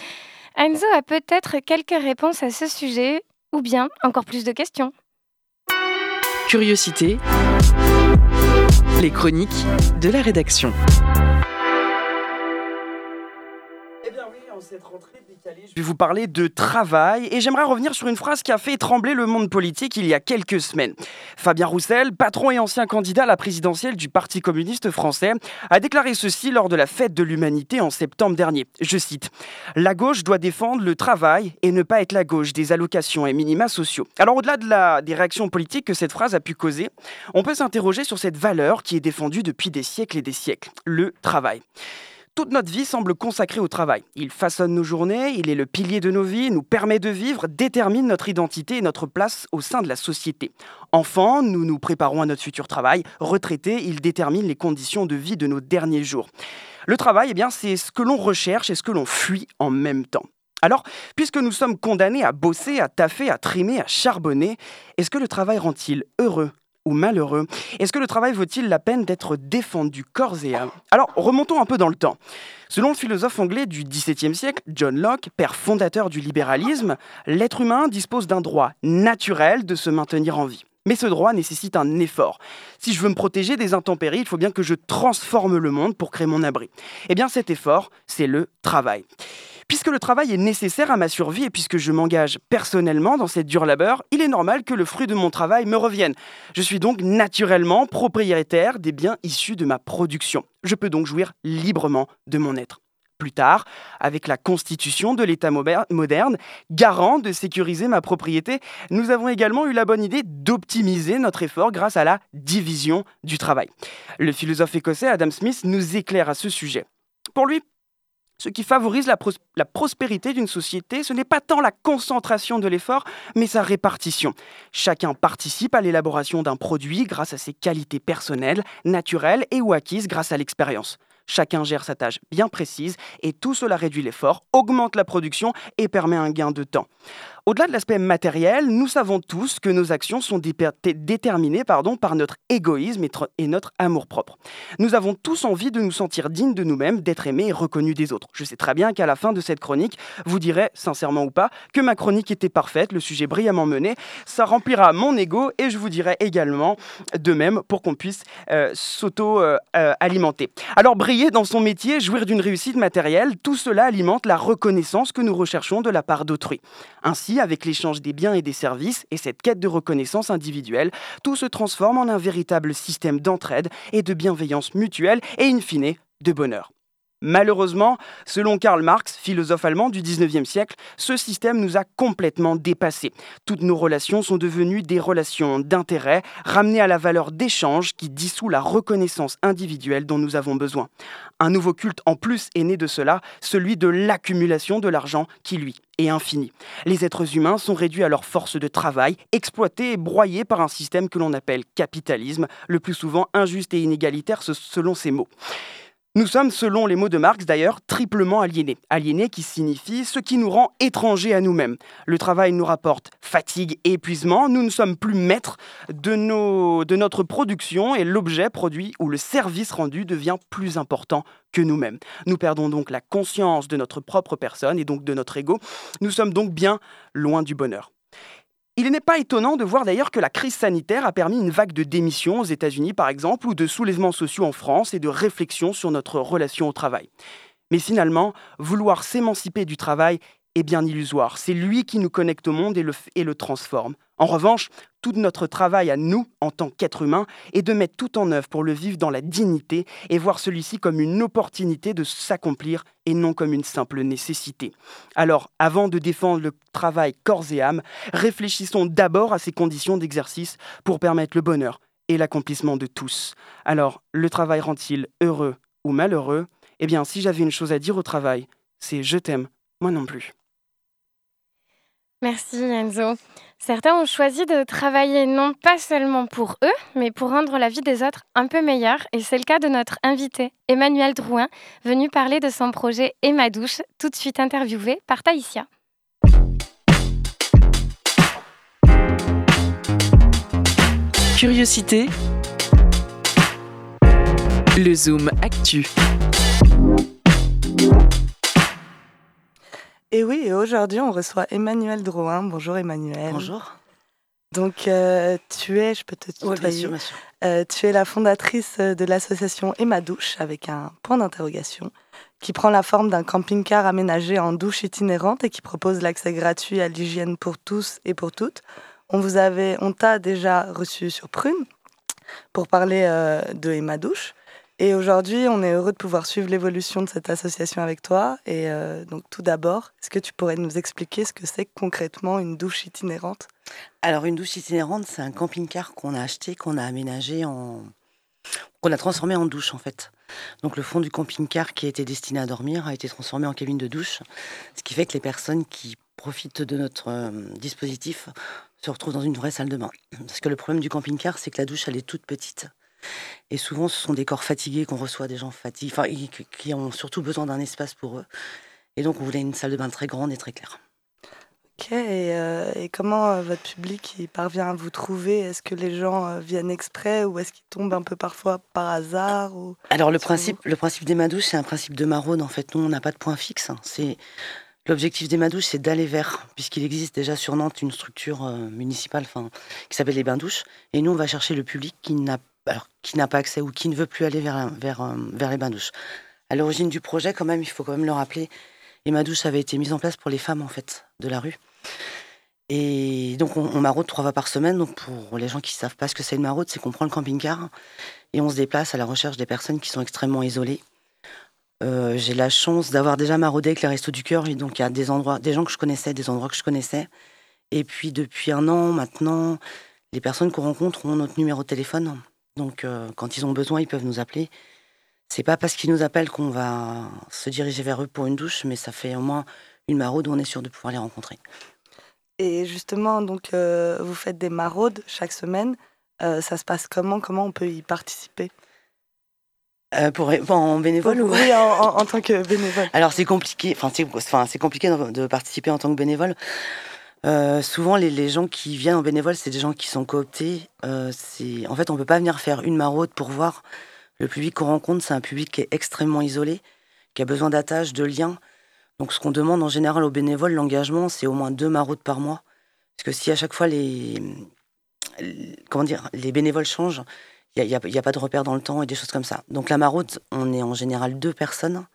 Enzo a peut-être quelques réponses à ce sujet, ou bien encore plus de questions. Curiosité. Les chroniques de la rédaction. Je vais vous parler de travail et j'aimerais revenir sur une phrase qui a fait trembler le monde politique il y a quelques semaines. Fabien Roussel, patron et ancien candidat à la présidentielle du Parti communiste français, a déclaré ceci lors de la fête de l'humanité en septembre dernier. Je cite La gauche doit défendre le travail et ne pas être la gauche des allocations et minima sociaux. Alors au-delà des réactions politiques que cette phrase a pu causer, on peut s'interroger sur cette valeur qui est défendue depuis des siècles et des siècles, le travail. Toute notre vie semble consacrée au travail. Il façonne nos journées, il est le pilier de nos vies, nous permet de vivre, détermine notre identité et notre place au sein de la société. Enfants, nous nous préparons à notre futur travail. Retraités, il détermine les conditions de vie de nos derniers jours. Le travail, eh bien, c'est ce que l'on recherche et ce que l'on fuit en même temps. Alors, puisque nous sommes condamnés à bosser, à taffer, à trimer, à charbonner, est-ce que le travail rend-il heureux? Malheureux Est-ce que le travail vaut-il la peine d'être défendu corps et âme? Alors, remontons un peu dans le temps. Selon le philosophe anglais du XVIIe siècle, John Locke, père fondateur du libéralisme, l'être humain dispose d'un droit naturel de se maintenir en vie. Mais ce droit nécessite un effort. Si je veux me protéger des intempéries, il faut bien que je transforme le monde pour créer mon abri. Eh bien cet effort, c'est le travail. Puisque le travail est nécessaire à ma survie et puisque je m'engage personnellement dans cette dure labeur, il est normal que le fruit de mon travail me revienne. Je suis donc naturellement propriétaire des biens issus de ma production. Je peux donc jouir librement de mon être. Plus tard, avec la constitution de l'État moderne, garant de sécuriser ma propriété, nous avons également eu la bonne idée d'optimiser notre effort grâce à la division du travail. Le philosophe écossais Adam Smith nous éclaire à ce sujet. Pour lui, ce qui favorise la, pros- la prospérité d'une société, ce n'est pas tant la concentration de l'effort, mais sa répartition. Chacun participe à l'élaboration d'un produit grâce à ses qualités personnelles, naturelles et ou acquises grâce à l'expérience. Chacun gère sa tâche bien précise et tout cela réduit l'effort, augmente la production et permet un gain de temps. Au-delà de l'aspect matériel, nous savons tous que nos actions sont dé- déterminées par notre égoïsme et, tr- et notre amour-propre. Nous avons tous envie de nous sentir dignes de nous-mêmes, d'être aimés et reconnus des autres. Je sais très bien qu'à la fin de cette chronique, vous direz, sincèrement ou pas, que ma chronique était parfaite, le sujet brillamment mené. Ça remplira mon ego et je vous dirai également de même pour qu'on puisse euh, s'auto-alimenter. Alors, dans son métier, jouir d'une réussite matérielle, tout cela alimente la reconnaissance que nous recherchons de la part d'autrui. Ainsi, avec l'échange des biens et des services et cette quête de reconnaissance individuelle, tout se transforme en un véritable système d'entraide et de bienveillance mutuelle et, in fine, de bonheur. Malheureusement, selon Karl Marx, philosophe allemand du 19e siècle, ce système nous a complètement dépassés. Toutes nos relations sont devenues des relations d'intérêt, ramenées à la valeur d'échange qui dissout la reconnaissance individuelle dont nous avons besoin. Un nouveau culte en plus est né de cela, celui de l'accumulation de l'argent qui, lui, est infini. Les êtres humains sont réduits à leur force de travail, exploités et broyés par un système que l'on appelle capitalisme, le plus souvent injuste et inégalitaire selon ses mots. Nous sommes, selon les mots de Marx d'ailleurs, triplement aliénés. Aliénés qui signifie ce qui nous rend étrangers à nous-mêmes. Le travail nous rapporte fatigue et épuisement. Nous ne sommes plus maîtres de, de notre production et l'objet produit ou le service rendu devient plus important que nous-mêmes. Nous perdons donc la conscience de notre propre personne et donc de notre ego. Nous sommes donc bien loin du bonheur. Il n'est pas étonnant de voir d'ailleurs que la crise sanitaire a permis une vague de démissions aux États-Unis par exemple, ou de soulèvements sociaux en France et de réflexions sur notre relation au travail. Mais finalement, vouloir s'émanciper du travail est bien illusoire. C'est lui qui nous connecte au monde et le, et le transforme. En revanche, tout notre travail à nous, en tant qu'êtres humains, est de mettre tout en œuvre pour le vivre dans la dignité et voir celui-ci comme une opportunité de s'accomplir et non comme une simple nécessité. Alors, avant de défendre le travail corps et âme, réfléchissons d'abord à ses conditions d'exercice pour permettre le bonheur et l'accomplissement de tous. Alors, le travail rend-il heureux ou malheureux? Eh bien, si j'avais une chose à dire au travail, c'est je t'aime, moi non plus. Merci Enzo. Certains ont choisi de travailler non pas seulement pour eux, mais pour rendre la vie des autres un peu meilleure. Et c'est le cas de notre invité, Emmanuel Drouin, venu parler de son projet Emma Douche, tout de suite interviewé par Taïsia. Curiosité. Le Zoom Actu. Et oui, et aujourd'hui, on reçoit Emmanuel Drouin. Bonjour Emmanuel. Bonjour. Donc, euh, tu es, je peux te bien tutoyer. sûr, bien sûr. Euh, tu es la fondatrice de l'association Emma Douche avec un point d'interrogation qui prend la forme d'un camping-car aménagé en douche itinérante et qui propose l'accès gratuit à l'hygiène pour tous et pour toutes. On vous avait, on t'a déjà reçu sur Prune pour parler euh, de Emma Douche. Et aujourd'hui, on est heureux de pouvoir suivre l'évolution de cette association avec toi. Et euh, donc, tout d'abord, est-ce que tu pourrais nous expliquer ce que c'est concrètement une douche itinérante? Alors, une douche itinérante, c'est un camping-car qu'on a acheté, qu'on a aménagé en. qu'on a transformé en douche, en fait. Donc, le fond du camping-car qui était destiné à dormir a été transformé en cabine de douche. Ce qui fait que les personnes qui profitent de notre euh, dispositif se retrouvent dans une vraie salle de bain. Parce que le problème du camping-car, c'est que la douche, elle est toute petite. Et souvent, ce sont des corps fatigués qu'on reçoit, des gens fatigués, enfin, qui- ont surtout besoin d'un espace pour eux. Et donc, on voulait une salle de bain très grande et très claire. Ok, et, euh, et comment euh, votre public il parvient à vous trouver? Est-ce que les gens euh, viennent exprès ou est-ce qu'ils tombent un peu parfois par hasard ou... Alors le principe, le principe des madouches, c'est un principe de maraude. En fait, nous, on n'a pas de point fixe. hein. C'est l'objectif des madouches, c'est d'aller vers, puisqu'il existe déjà sur Nantes une structure municipale, enfin, qui s'appelle les bains douches. Et nous, on va chercher le public qui n'a, alors, qui n'a pas accès ou qui ne veut plus aller vers, vers, euh, vers les bains douches. À l'origine du projet, quand même, il faut quand même le rappeler, les bains douches avaient été mises en place pour les femmes en fait de la rue. Et donc on, on maraude trois fois par semaine. Donc pour les gens qui ne savent pas ce que c'est une maraude, c'est qu'on prend le camping-car et on se déplace à la recherche des personnes qui sont extrêmement isolées. Euh, j'ai la chance d'avoir déjà maraudé avec les Restos du Cœur, et donc il y a des endroits, des gens que je connaissais, des endroits que je connaissais. Et puis depuis un an maintenant, les personnes qu'on rencontre ont notre numéro de téléphone. Donc euh, quand ils ont besoin, ils peuvent nous appeler. C'est pas parce qu'ils nous appellent qu'on va se diriger vers eux pour une douche, mais ça fait au moins une maraude où on est sûr de pouvoir les rencontrer. Et justement, donc, euh, vous faites des maraudes chaque semaine. Euh, ça se passe comment? Comment on peut y participer? Euh, pour, en bénévole ou Oui, en, en- en tant que bénévole. Alors c'est compliqué, enfin c'est, compliqué de participer en tant que bénévole. Euh, souvent les, gens qui viennent en bénévole, c'est des gens qui sont cooptés. Euh, en fait, on peut pas venir faire une maraude pour voir le public qu'on rencontre. C'est un public qui est extrêmement isolé, qui a besoin d'attache, de liens. Donc ce qu'on demande en général aux bénévoles, l'engagement, c'est au moins deux maraudes par mois. Parce que si à chaque fois les, comment dire, les bénévoles changent, il n'y a pas de repère dans le temps et des choses comme ça. Donc la maraude, on est en général deux personnes.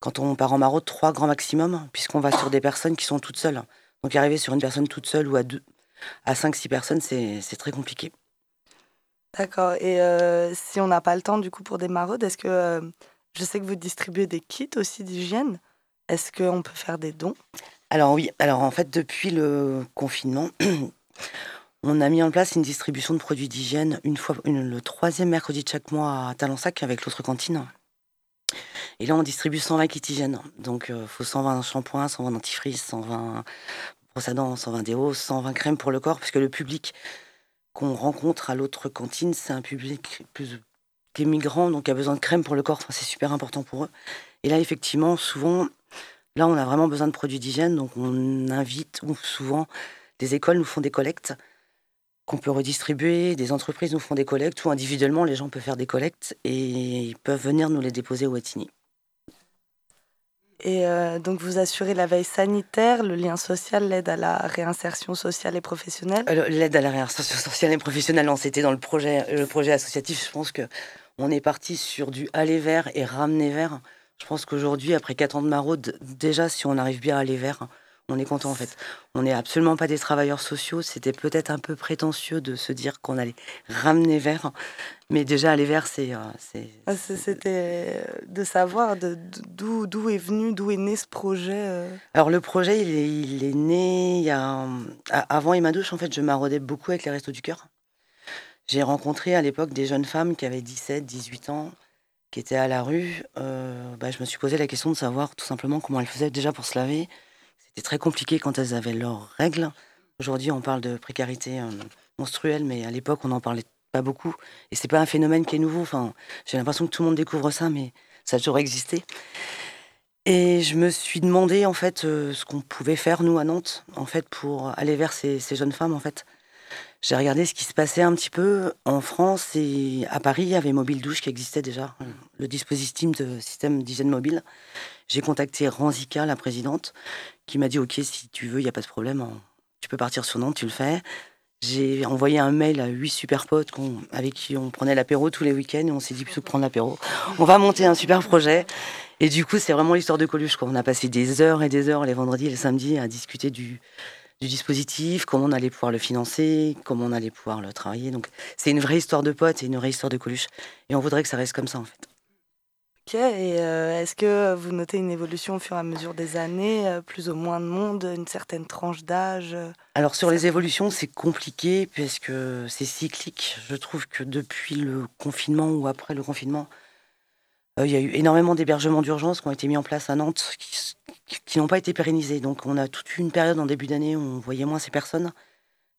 Quand on part en maraude, trois grands maximum, puisqu'on va sur des personnes qui sont toutes seules. Donc arriver sur une personne toute seule ou à deux, à cinq, six personnes, c'est très compliqué. D'accord. Et euh, si on n'a pas le temps, du coup, pour des maraudes, est-ce que euh, Je sais que vous distribuez des kits aussi d'hygiène. Est-ce qu'on peut faire des dons? Alors oui, alors en fait depuis le confinement, on a mis en place une distribution de produits d'hygiène une fois une- le troisième mercredi de chaque mois à Talensac avec l'autre cantine. Et là on distribue 120 kits hygiène. Donc il faut 120 shampoings, 120 dentifrices, 120 brosses à dents, 120 déos, 120 crèmes pour le corps, puisque le public qu'on rencontre à l'autre cantine, c'est un public plus migrant, donc a besoin de crème pour le corps. Enfin, c'est super important pour eux. Et là, effectivement, souvent, là, on a vraiment besoin de produits d'hygiène, donc on invite, ou souvent, des écoles nous font des collectes qu'on peut redistribuer, des entreprises nous font des collectes, ou individuellement, les gens peuvent faire des collectes et ils peuvent venir nous les déposer au Watini. Et euh, donc vous assurez la veille sanitaire, le lien social, l'aide à la réinsertion sociale et professionnelle? Euh, L'aide à la réinsertion sociale et professionnelle, c'était dans le projet, le projet associatif. Je pense que on est parti sur du aller vers et ramener vers. Je pense qu'aujourd'hui, après 4 ans de maraude, déjà, si on arrive bien à aller vers, on est content en fait. On n'est absolument pas des travailleurs sociaux. C'était peut-être un peu prétentieux de se dire qu'on allait ramener vers. Mais déjà, aller vers, c'est. euh, Ah, c'est- C'était de savoir de- de- d'où d'où est venu, d'où est né ce projet. euh. Alors le projet, il est, il est né il y a, avant Emma-Douche, en fait, je maraudais beaucoup avec les Restos du Cœur. J'ai rencontré à l'époque des jeunes femmes qui avaient 17, 18 ans, qui étaient à la rue. Euh, bah, je me suis posé la question de savoir tout simplement comment elles faisaient déjà pour se laver. C'était très compliqué quand elles avaient leurs règles. Aujourd'hui, on parle de précarité euh, menstruelle, mais à l'époque, on n'en parlait pas beaucoup. Et c'est pas un phénomène qui est nouveau. Enfin, j'ai l'impression que tout le monde découvre ça, mais ça a toujours existé. Et je me suis demandé en fait euh, ce qu'on pouvait faire nous à Nantes en fait pour aller vers ces, ces jeunes femmes en fait. J'ai regardé ce qui se passait un petit peu en France et à Paris, il y avait Mobile Douche qui existait déjà, le dispositif de système d'hygiène mobile. J'ai contacté Ranzika, la présidente, qui m'a dit OK, si tu veux, il n'y a pas de problème, hein. tu peux partir sur Nantes, tu le fais. J'ai envoyé un mail à huit super potes avec qui on prenait l'apéro tous les week-ends et on s'est dit plutôt que prendre l'apéro, on va monter un super projet. Et du coup, c'est vraiment l'histoire de Coluche. Quoi. On a passé des heures et des heures les vendredis et les samedis à discuter du, du dispositif, comment on allait pouvoir le financer, comment on allait pouvoir le travailler. Donc, c'est une vraie histoire de potes et une vraie histoire de Coluche. Et on voudrait que ça reste comme ça, en fait. Ok, et euh, est-ce que vous notez une évolution au fur et à mesure des années, euh, plus ou moins de monde, une certaine tranche d'âge euh, Alors sur les évolutions, c'est compliqué parce que c'est cyclique. Je trouve que depuis le confinement ou après le confinement, il y a eu énormément d'hébergements d'urgence qui ont été mis en place à Nantes, qui, n'ont pas été pérennisés. Donc on a toute une période en début d'année où on voyait moins ces personnes.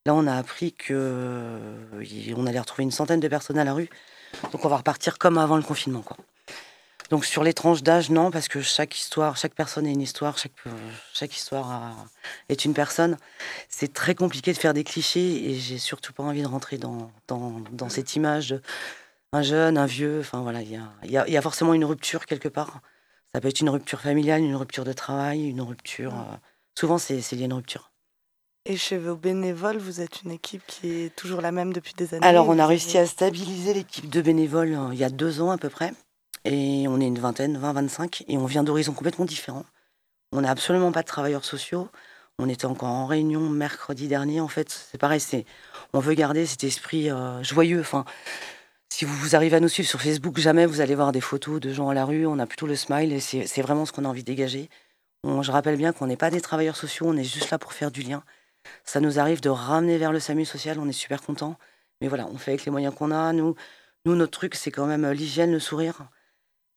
Là, on a appris que euh, allait retrouver une centaine de personnes à la rue. Donc on va repartir comme avant le confinement. Donc sur les tranches d'âge, non, parce que chaque histoire, chaque personne est une histoire, chaque, euh, histoire est une personne. C'est très compliqué de faire des clichés et j'ai surtout pas envie de rentrer dans, cette image un jeune, un vieux. Enfin voilà, il y y a- il y a forcément une rupture quelque part. Ça peut être une rupture familiale, une rupture de travail, une rupture. euh, souvent, c'est lié à une rupture. Et chez vos bénévoles, vous êtes une équipe qui est toujours la même depuis des années Alors, on a réussi à stabiliser l'équipe de bénévoles euh, il y a deux ans à peu près. Et on est une vingtaine, 20-25. Et on vient d'horizons complètement différents. On n'a absolument pas de travailleurs sociaux. On était encore en réunion mercredi dernier. En fait, c'est pareil. On veut garder cet esprit euh, joyeux. Enfin, si vous, arrivez à nous suivre sur Facebook, jamais vous allez voir des photos de gens à la rue. On a plutôt le smile et c'est, vraiment ce qu'on a envie de dégager. Je rappelle bien qu'on n'est pas des travailleurs sociaux. On est juste là pour faire du lien. Ça nous arrive de ramener vers le SAMU social. On est super contents. Mais voilà, on fait avec les moyens qu'on a. Nous, nous notre truc, c'est quand même euh, l'hygiène, le sourire.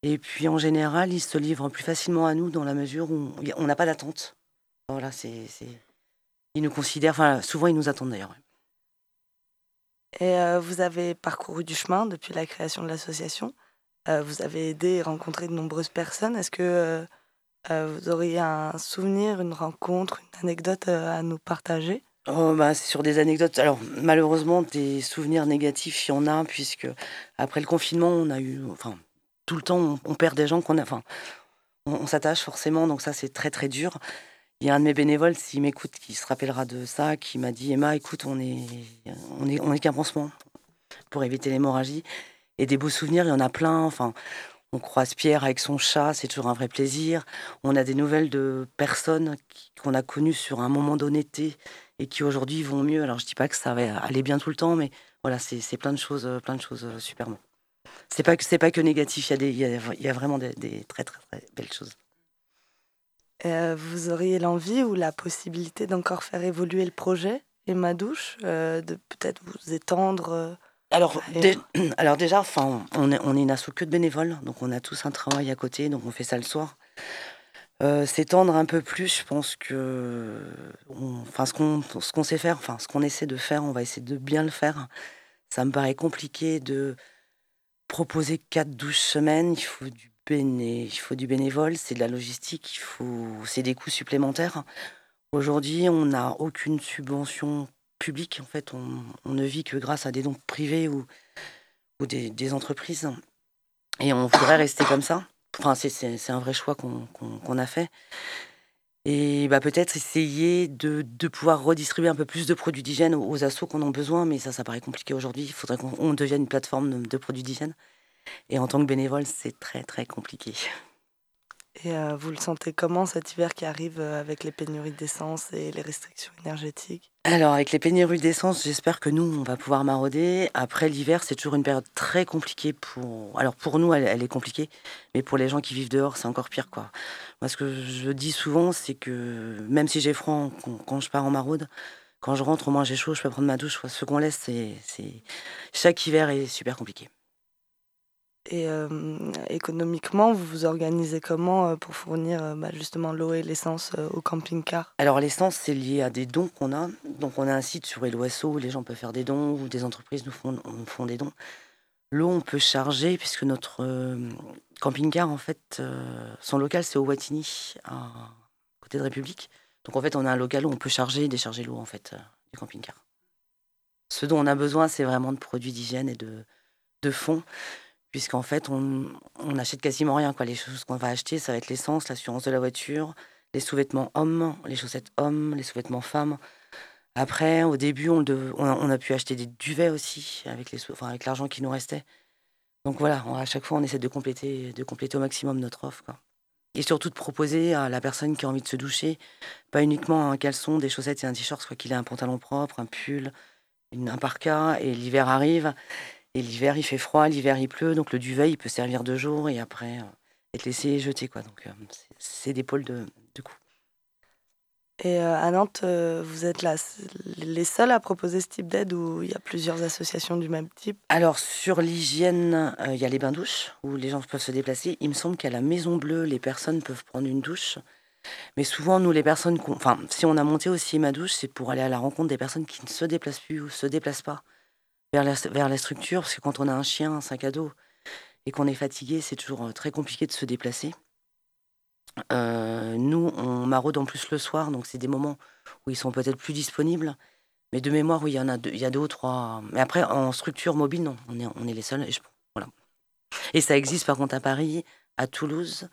Et puis en général, ils se livrent plus facilement à nous dans la mesure où on- n'a pas d'attente. Voilà, c'est- Ils nous considèrent, enfin, souvent ils nous attendent d'ailleurs. Et euh, vous avez parcouru du chemin depuis la création de l'association. Euh, vous avez aidé et rencontré de nombreuses personnes. Est-ce que euh, vous auriez un souvenir, une rencontre, une anecdote à nous partager? Oh, bah, c'est sur des anecdotes. Alors, malheureusement, des souvenirs négatifs, il y en a, puisque après le confinement, on a eu. Enfin, tout le temps, on, on perd des gens qu'on a. Enfin, on, on s'attache forcément, donc ça, c'est très, très dur. Il y a un de mes bénévoles, s'il m'écoute, qui se rappellera de ça, qui m'a dit Emma, écoute, on est, on est, on est qu'un pansement pour éviter l'hémorragie. Et des beaux souvenirs, il y en a plein. Enfin, on croise Pierre avec son chat, c'est toujours un vrai plaisir. On a des nouvelles de personnes qu'on a connues sur un moment d'honnêteté et qui aujourd'hui vont mieux. Alors je dis pas que ça va aller bien tout le temps, mais voilà, c'est plein de choses, plein de choses euh, super bon. c'est pas que c'est pas que négatif. Il y a il y a, y a vraiment des, des très, très très belles choses. Euh, vous auriez l'envie ou la possibilité d'encore faire évoluer le projet et ma douche, euh, de peut-être vous étendre euh, Alors, dé- alors déjà, enfin, on est, on est une asso que de bénévoles, donc on a tous un travail à côté, donc on fait ça le soir. Euh, S'étendre un peu plus, je pense que, enfin, ce qu'on ce qu'on sait faire, enfin, ce qu'on essaie de faire, on va essayer de bien le faire. Ça me paraît compliqué de proposer quatre douches semaines. Il faut du il faut du bénévole, c'est de la logistique, faut, c'est des coûts supplémentaires. Aujourd'hui, on n'a aucune subvention publique. En fait, on, ne vit que grâce à des dons privés ou, des, entreprises. Et on voudrait rester comme ça. Enfin, c'est- un vrai choix qu'on a fait. Et bah, peut-être essayer de, pouvoir redistribuer un peu plus de produits d'hygiène aux, assos qu'on en a besoin, mais ça, ça paraît compliqué aujourd'hui. Il faudrait qu'on on devienne une plateforme de produits d'hygiène. Et en tant que bénévole, c'est très, très compliqué. Et euh, vous le sentez comment cet hiver qui arrive euh, avec les pénuries d'essence et les restrictions énergétiques? Alors, avec les pénuries d'essence, j'espère que nous, on va pouvoir marauder. Après, l'hiver, c'est toujours une période très compliquée pour. Alors, pour nous, elle, elle est compliquée, mais pour les gens qui vivent dehors, c'est encore pire, quoi. Moi, ce que je dis souvent, c'est que même si j'ai froid quand, je pars en maraude, quand je rentre, au moins j'ai chaud, je peux prendre ma douche. Ce qu'on laisse, c'est- Chaque hiver est super compliqué. Et euh, économiquement, vous vous organisez comment euh, pour fournir euh, bah, justement l'eau et l'essence au camping-car? Alors l'essence, c'est lié à des dons qu'on a. Donc on a un site sur Eloasso où les gens peuvent faire des dons, ou des entreprises nous font, des dons. L'eau, on peut charger, puisque notre camping-car, en fait, son local, c'est au Watini, à côté de République. Donc en fait, on a un local où on peut charger et décharger l'eau, en fait, du camping-car. Ce dont on a besoin, c'est vraiment de produits d'hygiène et de fonds, puisqu'en fait, on, on achète quasiment rien. Quoi. Les choses qu'on va acheter, ça va être l'essence, l'assurance de la voiture, les sous-vêtements hommes, les chaussettes hommes, les sous-vêtements femmes. Après, au début, on, a, pu acheter des duvets aussi avec les enfin, l'argent qui nous restait. Donc voilà, à chaque fois, on essaie de compléter, de compléter au maximum notre offre. Et surtout de proposer à la personne qui a envie de se doucher, pas uniquement un caleçon, des chaussettes et un t-shirt, soit qu'il ait un pantalon propre, un pull, un parka, et l'hiver arrive. Et l'hiver, il fait froid, l'hiver, il pleut, donc le duvet, il peut servir deux jours et après euh, être laissé jeter. Quoi. Donc euh, c'est- des pôles de, de coût. Et euh, à Nantes, vous êtes là, les seuls à proposer ce type d'aide ou il y a plusieurs associations du même type? Alors, sur l'hygiène, euh, il y a les bains-douches où les gens peuvent se déplacer. Il me semble qu'à la Maison Bleue, les personnes peuvent prendre une douche. Mais souvent, nous, les personnes. Enfin, si on a monté aussi ma douche, c'est pour aller à la rencontre des personnes qui ne se déplacent plus ou se déplacent pas vers la, structure. Parce que quand on a un chien, un sac à dos, et qu'on est fatigué, c'est toujours euh, très compliqué de se déplacer. Euh, nous, on maraude en plus le soir, donc c'est des moments où ils sont peut-être plus disponibles. Mais de mémoire, il y en a deux, il y a deux ou trois. Mais après, en structure mobile, non, on est, on est les seuls. Et, je- voilà. et ça existe par contre à Paris, à Toulouse,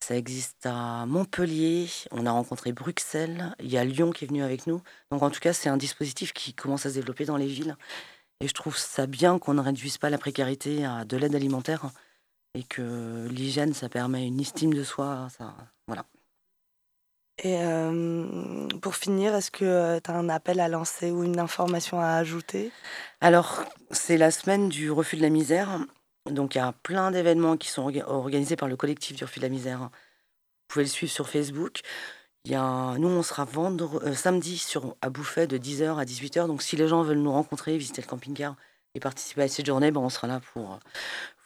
ça existe à Montpellier, on a rencontré Bruxelles, il y a Lyon qui est venu avec nous. Donc en tout cas, c'est un dispositif qui commence à se développer dans les villes. Et je trouve ça bien qu'on ne réduise pas la précarité à de l'aide alimentaire et que l'hygiène, ça permet une estime de soi. Ça, voilà. Et euh, pour finir, est-ce que tu as un appel à lancer ou une information à ajouter? Alors, c'est la semaine du refus de la misère. Donc, il y a plein d'événements qui sont orga- organisés par le collectif du refus de la misère. Vous pouvez le suivre sur Facebook. Il y a, nous, on sera vendre, euh, samedi sur, à Bouffet de 10h à 18h. Donc, si les gens veulent nous rencontrer, visiter le camping-car et participer à cette journée, ben, on sera là pour euh,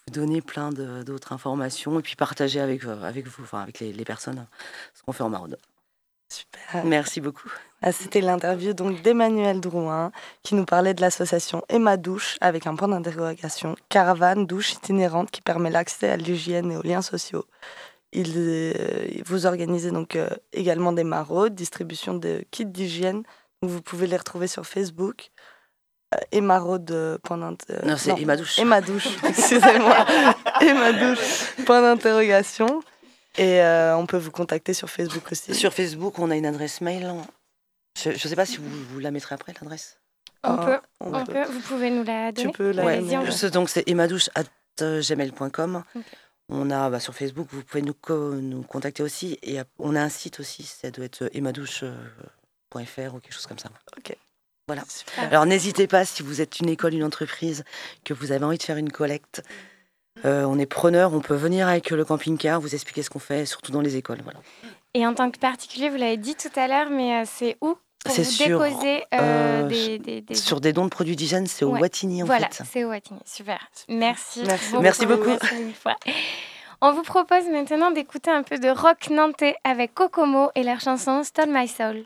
vous donner plein d'autres informations et puis partager avec, euh, avec vous, enfin, avec les, les personnes, ce qu'on fait en maraude. Super. Merci beaucoup. Ah, C'était l'interview donc d'Emmanuel Drouin qui nous parlait de l'association Emma Douche avec un point d'interrogation caravane douche itinérante qui permet l'accès à l'hygiène et aux liens sociaux. Il, euh, vous organisez donc euh, également des maraudes, distribution de kits d'hygiène. Vous pouvez les retrouver sur Facebook. Euh, Emaraude, euh, point d'inter- Non, c'est Emma Douche. Emma Douche, excusez-moi. Emma Douche, point d'interrogation. Et euh, on peut vous contacter sur Facebook aussi. Sur Facebook, on a une adresse mail. Je ne sais pas si vous, vous la mettrez après, l'adresse. On Ah, peut, on on peut. peut. Vous pouvez nous la donner peux la Ouais, donc c'est emmadouche.gmail.com. Ok. On a bah, sur Facebook, vous pouvez nous, co- nous contacter aussi. Et euh, on a un site aussi, ça doit être emmadouche.fr ou quelque chose comme ça. Ok. Voilà. Super. Alors n'hésitez pas, si vous êtes une école, une entreprise, que vous avez envie de faire une collecte, Euh, on est preneur, on peut venir avec le camping-car, vous expliquer ce qu'on fait, surtout dans les écoles. Voilà. Et en tant que particulier, vous l'avez dit tout à l'heure, mais euh, c'est où C'est sur, déposer euh, euh, des, des- des- Sur des dons de produits d'hygiène, c'est au Ouais. Wattignies en Voilà, fait. c'est au Wattignies. Super. Merci. Merci. Merci beaucoup. Merci fois. On vous propose maintenant d'écouter un peu de rock nantais avec Kokomo et leur chanson Stole My Soul.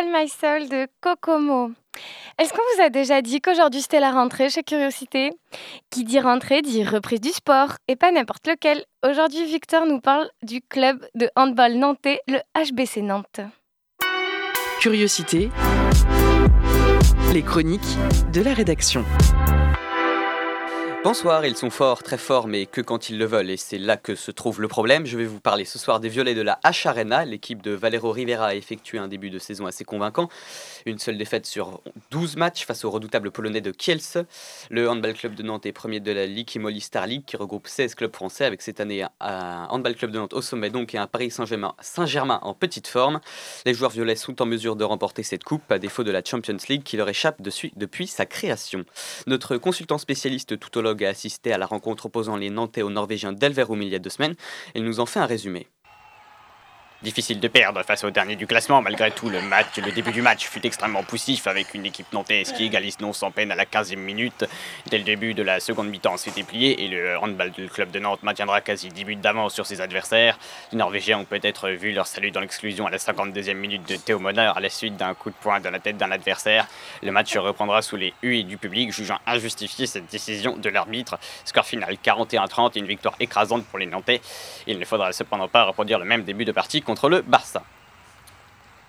Stole My Soul de Kokomo. Est-ce qu'on vous a déjà dit qu'aujourd'hui c'était la rentrée chez Curiosité? Qui dit rentrée dit reprise du sport, et pas n'importe lequel. Aujourd'hui, Victor nous parle du club de handball nantais, le HBC Nantes. Curiosité. Les chroniques de la rédaction. Bonsoir, ils sont forts, très forts, mais que quand ils le veulent, et c'est là que se trouve le problème. Je vais vous parler ce soir des violets de la H Arena. L'équipe de Valero Rivera a effectué un début de saison assez convaincant. Une seule défaite sur 12 matchs face au redoutable polonais de Kielce. Le Handball Club de Nantes est premier de la Ligue Imoli Star League qui regroupe 16 clubs français avec cette année un Handball Club de Nantes au sommet donc et un Paris Saint-Germain Saint-Germain en petite forme. Les joueurs violets sont en mesure de remporter cette coupe à défaut de la Champions League qui leur échappe depuis sa création. Notre consultant spécialiste tout au long météorologue, a assisté à la rencontre opposant les Nantais aux Norvégiens d'Elverum il y a deux semaines. Il nous en fait un résumé. Difficile de perdre face au dernier du classement. Malgré tout, le match, le début du match fut extrêmement poussif avec une équipe nantaise qui égalise non sans peine à la 15e minute. Dès le début de la seconde mi-temps, c'était plié et le handball du club de Nantes maintiendra quasi 10 buts d'avance sur ses adversaires. Les Norvégiens ont peut-être vu leur salut dans l'exclusion à la 52e minute de Théo Monner à la suite d'un coup de poing dans la tête d'un adversaire. Le match reprendra sous les huées du public, jugeant injustifiée cette décision de l'arbitre. Score final 41-30 et une victoire écrasante pour les Nantais. Il ne faudra cependant pas reproduire le même début de partie contre le Barça.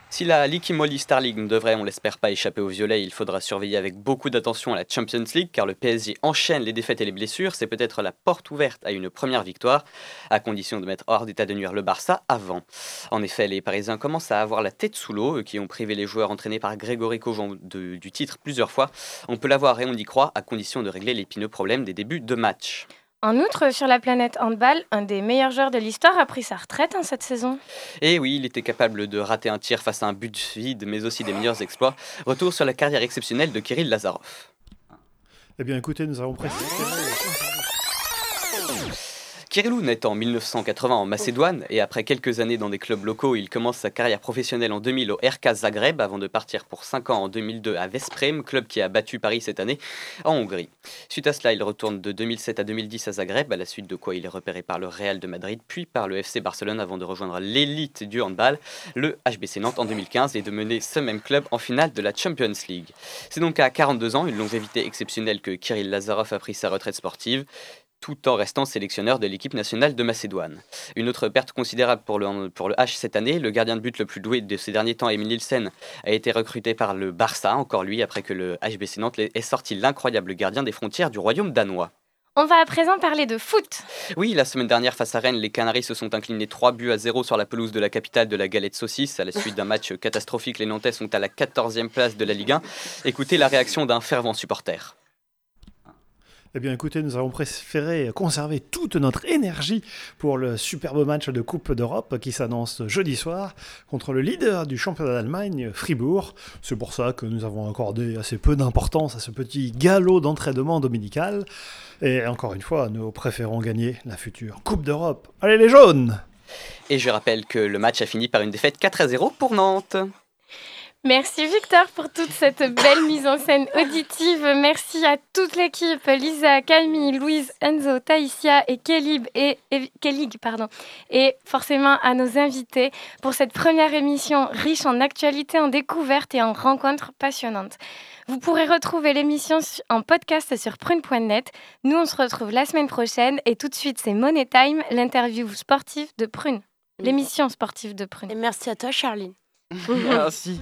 Si la Licky Moly Star League ne devrait, on l'espère pas, échapper au violet, il faudra surveiller avec beaucoup d'attention la Champions League car le PSG enchaîne les défaites et les blessures. C'est peut-être la porte ouverte à une première victoire, à condition de mettre hors d'état de nuire le Barça avant. En effet, les Parisiens commencent à avoir la tête sous l'eau, eux qui ont privé les joueurs entraînés par Grégory Cojon du titre plusieurs fois. On peut l'avoir et on y croit, à condition de régler l'épineux problème des débuts de match. En outre, sur la planète handball, un des meilleurs joueurs de l'histoire a pris sa retraite en cette saison. Et oui, il était capable de rater un tir face à un but vide, mais aussi des meilleurs exploits. Retour sur la carrière exceptionnelle de Kirill Lazarov. Eh bien, écoutez, nous avons précisé. Kirillou naît en 1980 en Macédoine et après quelques années dans des clubs locaux, il commence sa carrière professionnelle en 2000 au RK Zagreb avant de partir pour 5 ans en 2002 à Vesprem, club qui a battu Paris cette année en Hongrie. Suite à cela, il retourne de 2007 à 2010 à Zagreb, à la suite de quoi il est repéré par le Real de Madrid puis par le FC Barcelone avant de rejoindre l'élite du handball, le HBC Nantes en 2015 et de mener ce même club en finale de la Champions League. C'est donc à 42 ans, une longévité exceptionnelle que Kirill Lazarov a pris sa retraite sportive tout en restant sélectionneur de l'équipe nationale de Macédoine. Une autre perte considérable pour le, pour le H cette année, le gardien de but le plus doué de ces derniers temps, Emile Nielsen, a été recruté par le Barça, encore lui, après que le HBC Nantes ait sorti l'incroyable gardien des frontières du royaume danois. On va à présent parler de foot. Oui, la semaine dernière face à Rennes, les Canaries se sont inclinés 3 buts à 0 sur la pelouse de la capitale de la galette saucisse. À la suite d'un match catastrophique, les Nantais sont à la 14e place de la Ligue 1. Écoutez la réaction d'un fervent supporter. Eh bien, écoutez, nous avons préféré conserver toute notre énergie pour le superbe match de Coupe d'Europe qui s'annonce jeudi soir contre le leader du championnat d'Allemagne, Fribourg. C'est pour ça que nous avons accordé assez peu d'importance à ce petit galop d'entraînement dominical. Et encore une fois, nous préférons gagner la future Coupe d'Europe. Allez les jaunes Et je rappelle que le match a fini par une défaite 4 à 0 pour Nantes. Merci Victor pour toute cette belle mise en scène auditive. Merci à toute l'équipe, Lisa, Camille, Louise, Enzo, Taïsia et Kelib et, et pardon. Et forcément à nos invités pour cette première émission riche en actualités, en découvertes et en rencontres passionnantes. Vous pourrez retrouver l'émission en podcast sur prune.net. Nous, on se retrouve la semaine prochaine et tout de suite, c'est Money Time, l'interview sportive de Prune. L'émission sportive de Prune. Et merci à toi, Charline. Merci.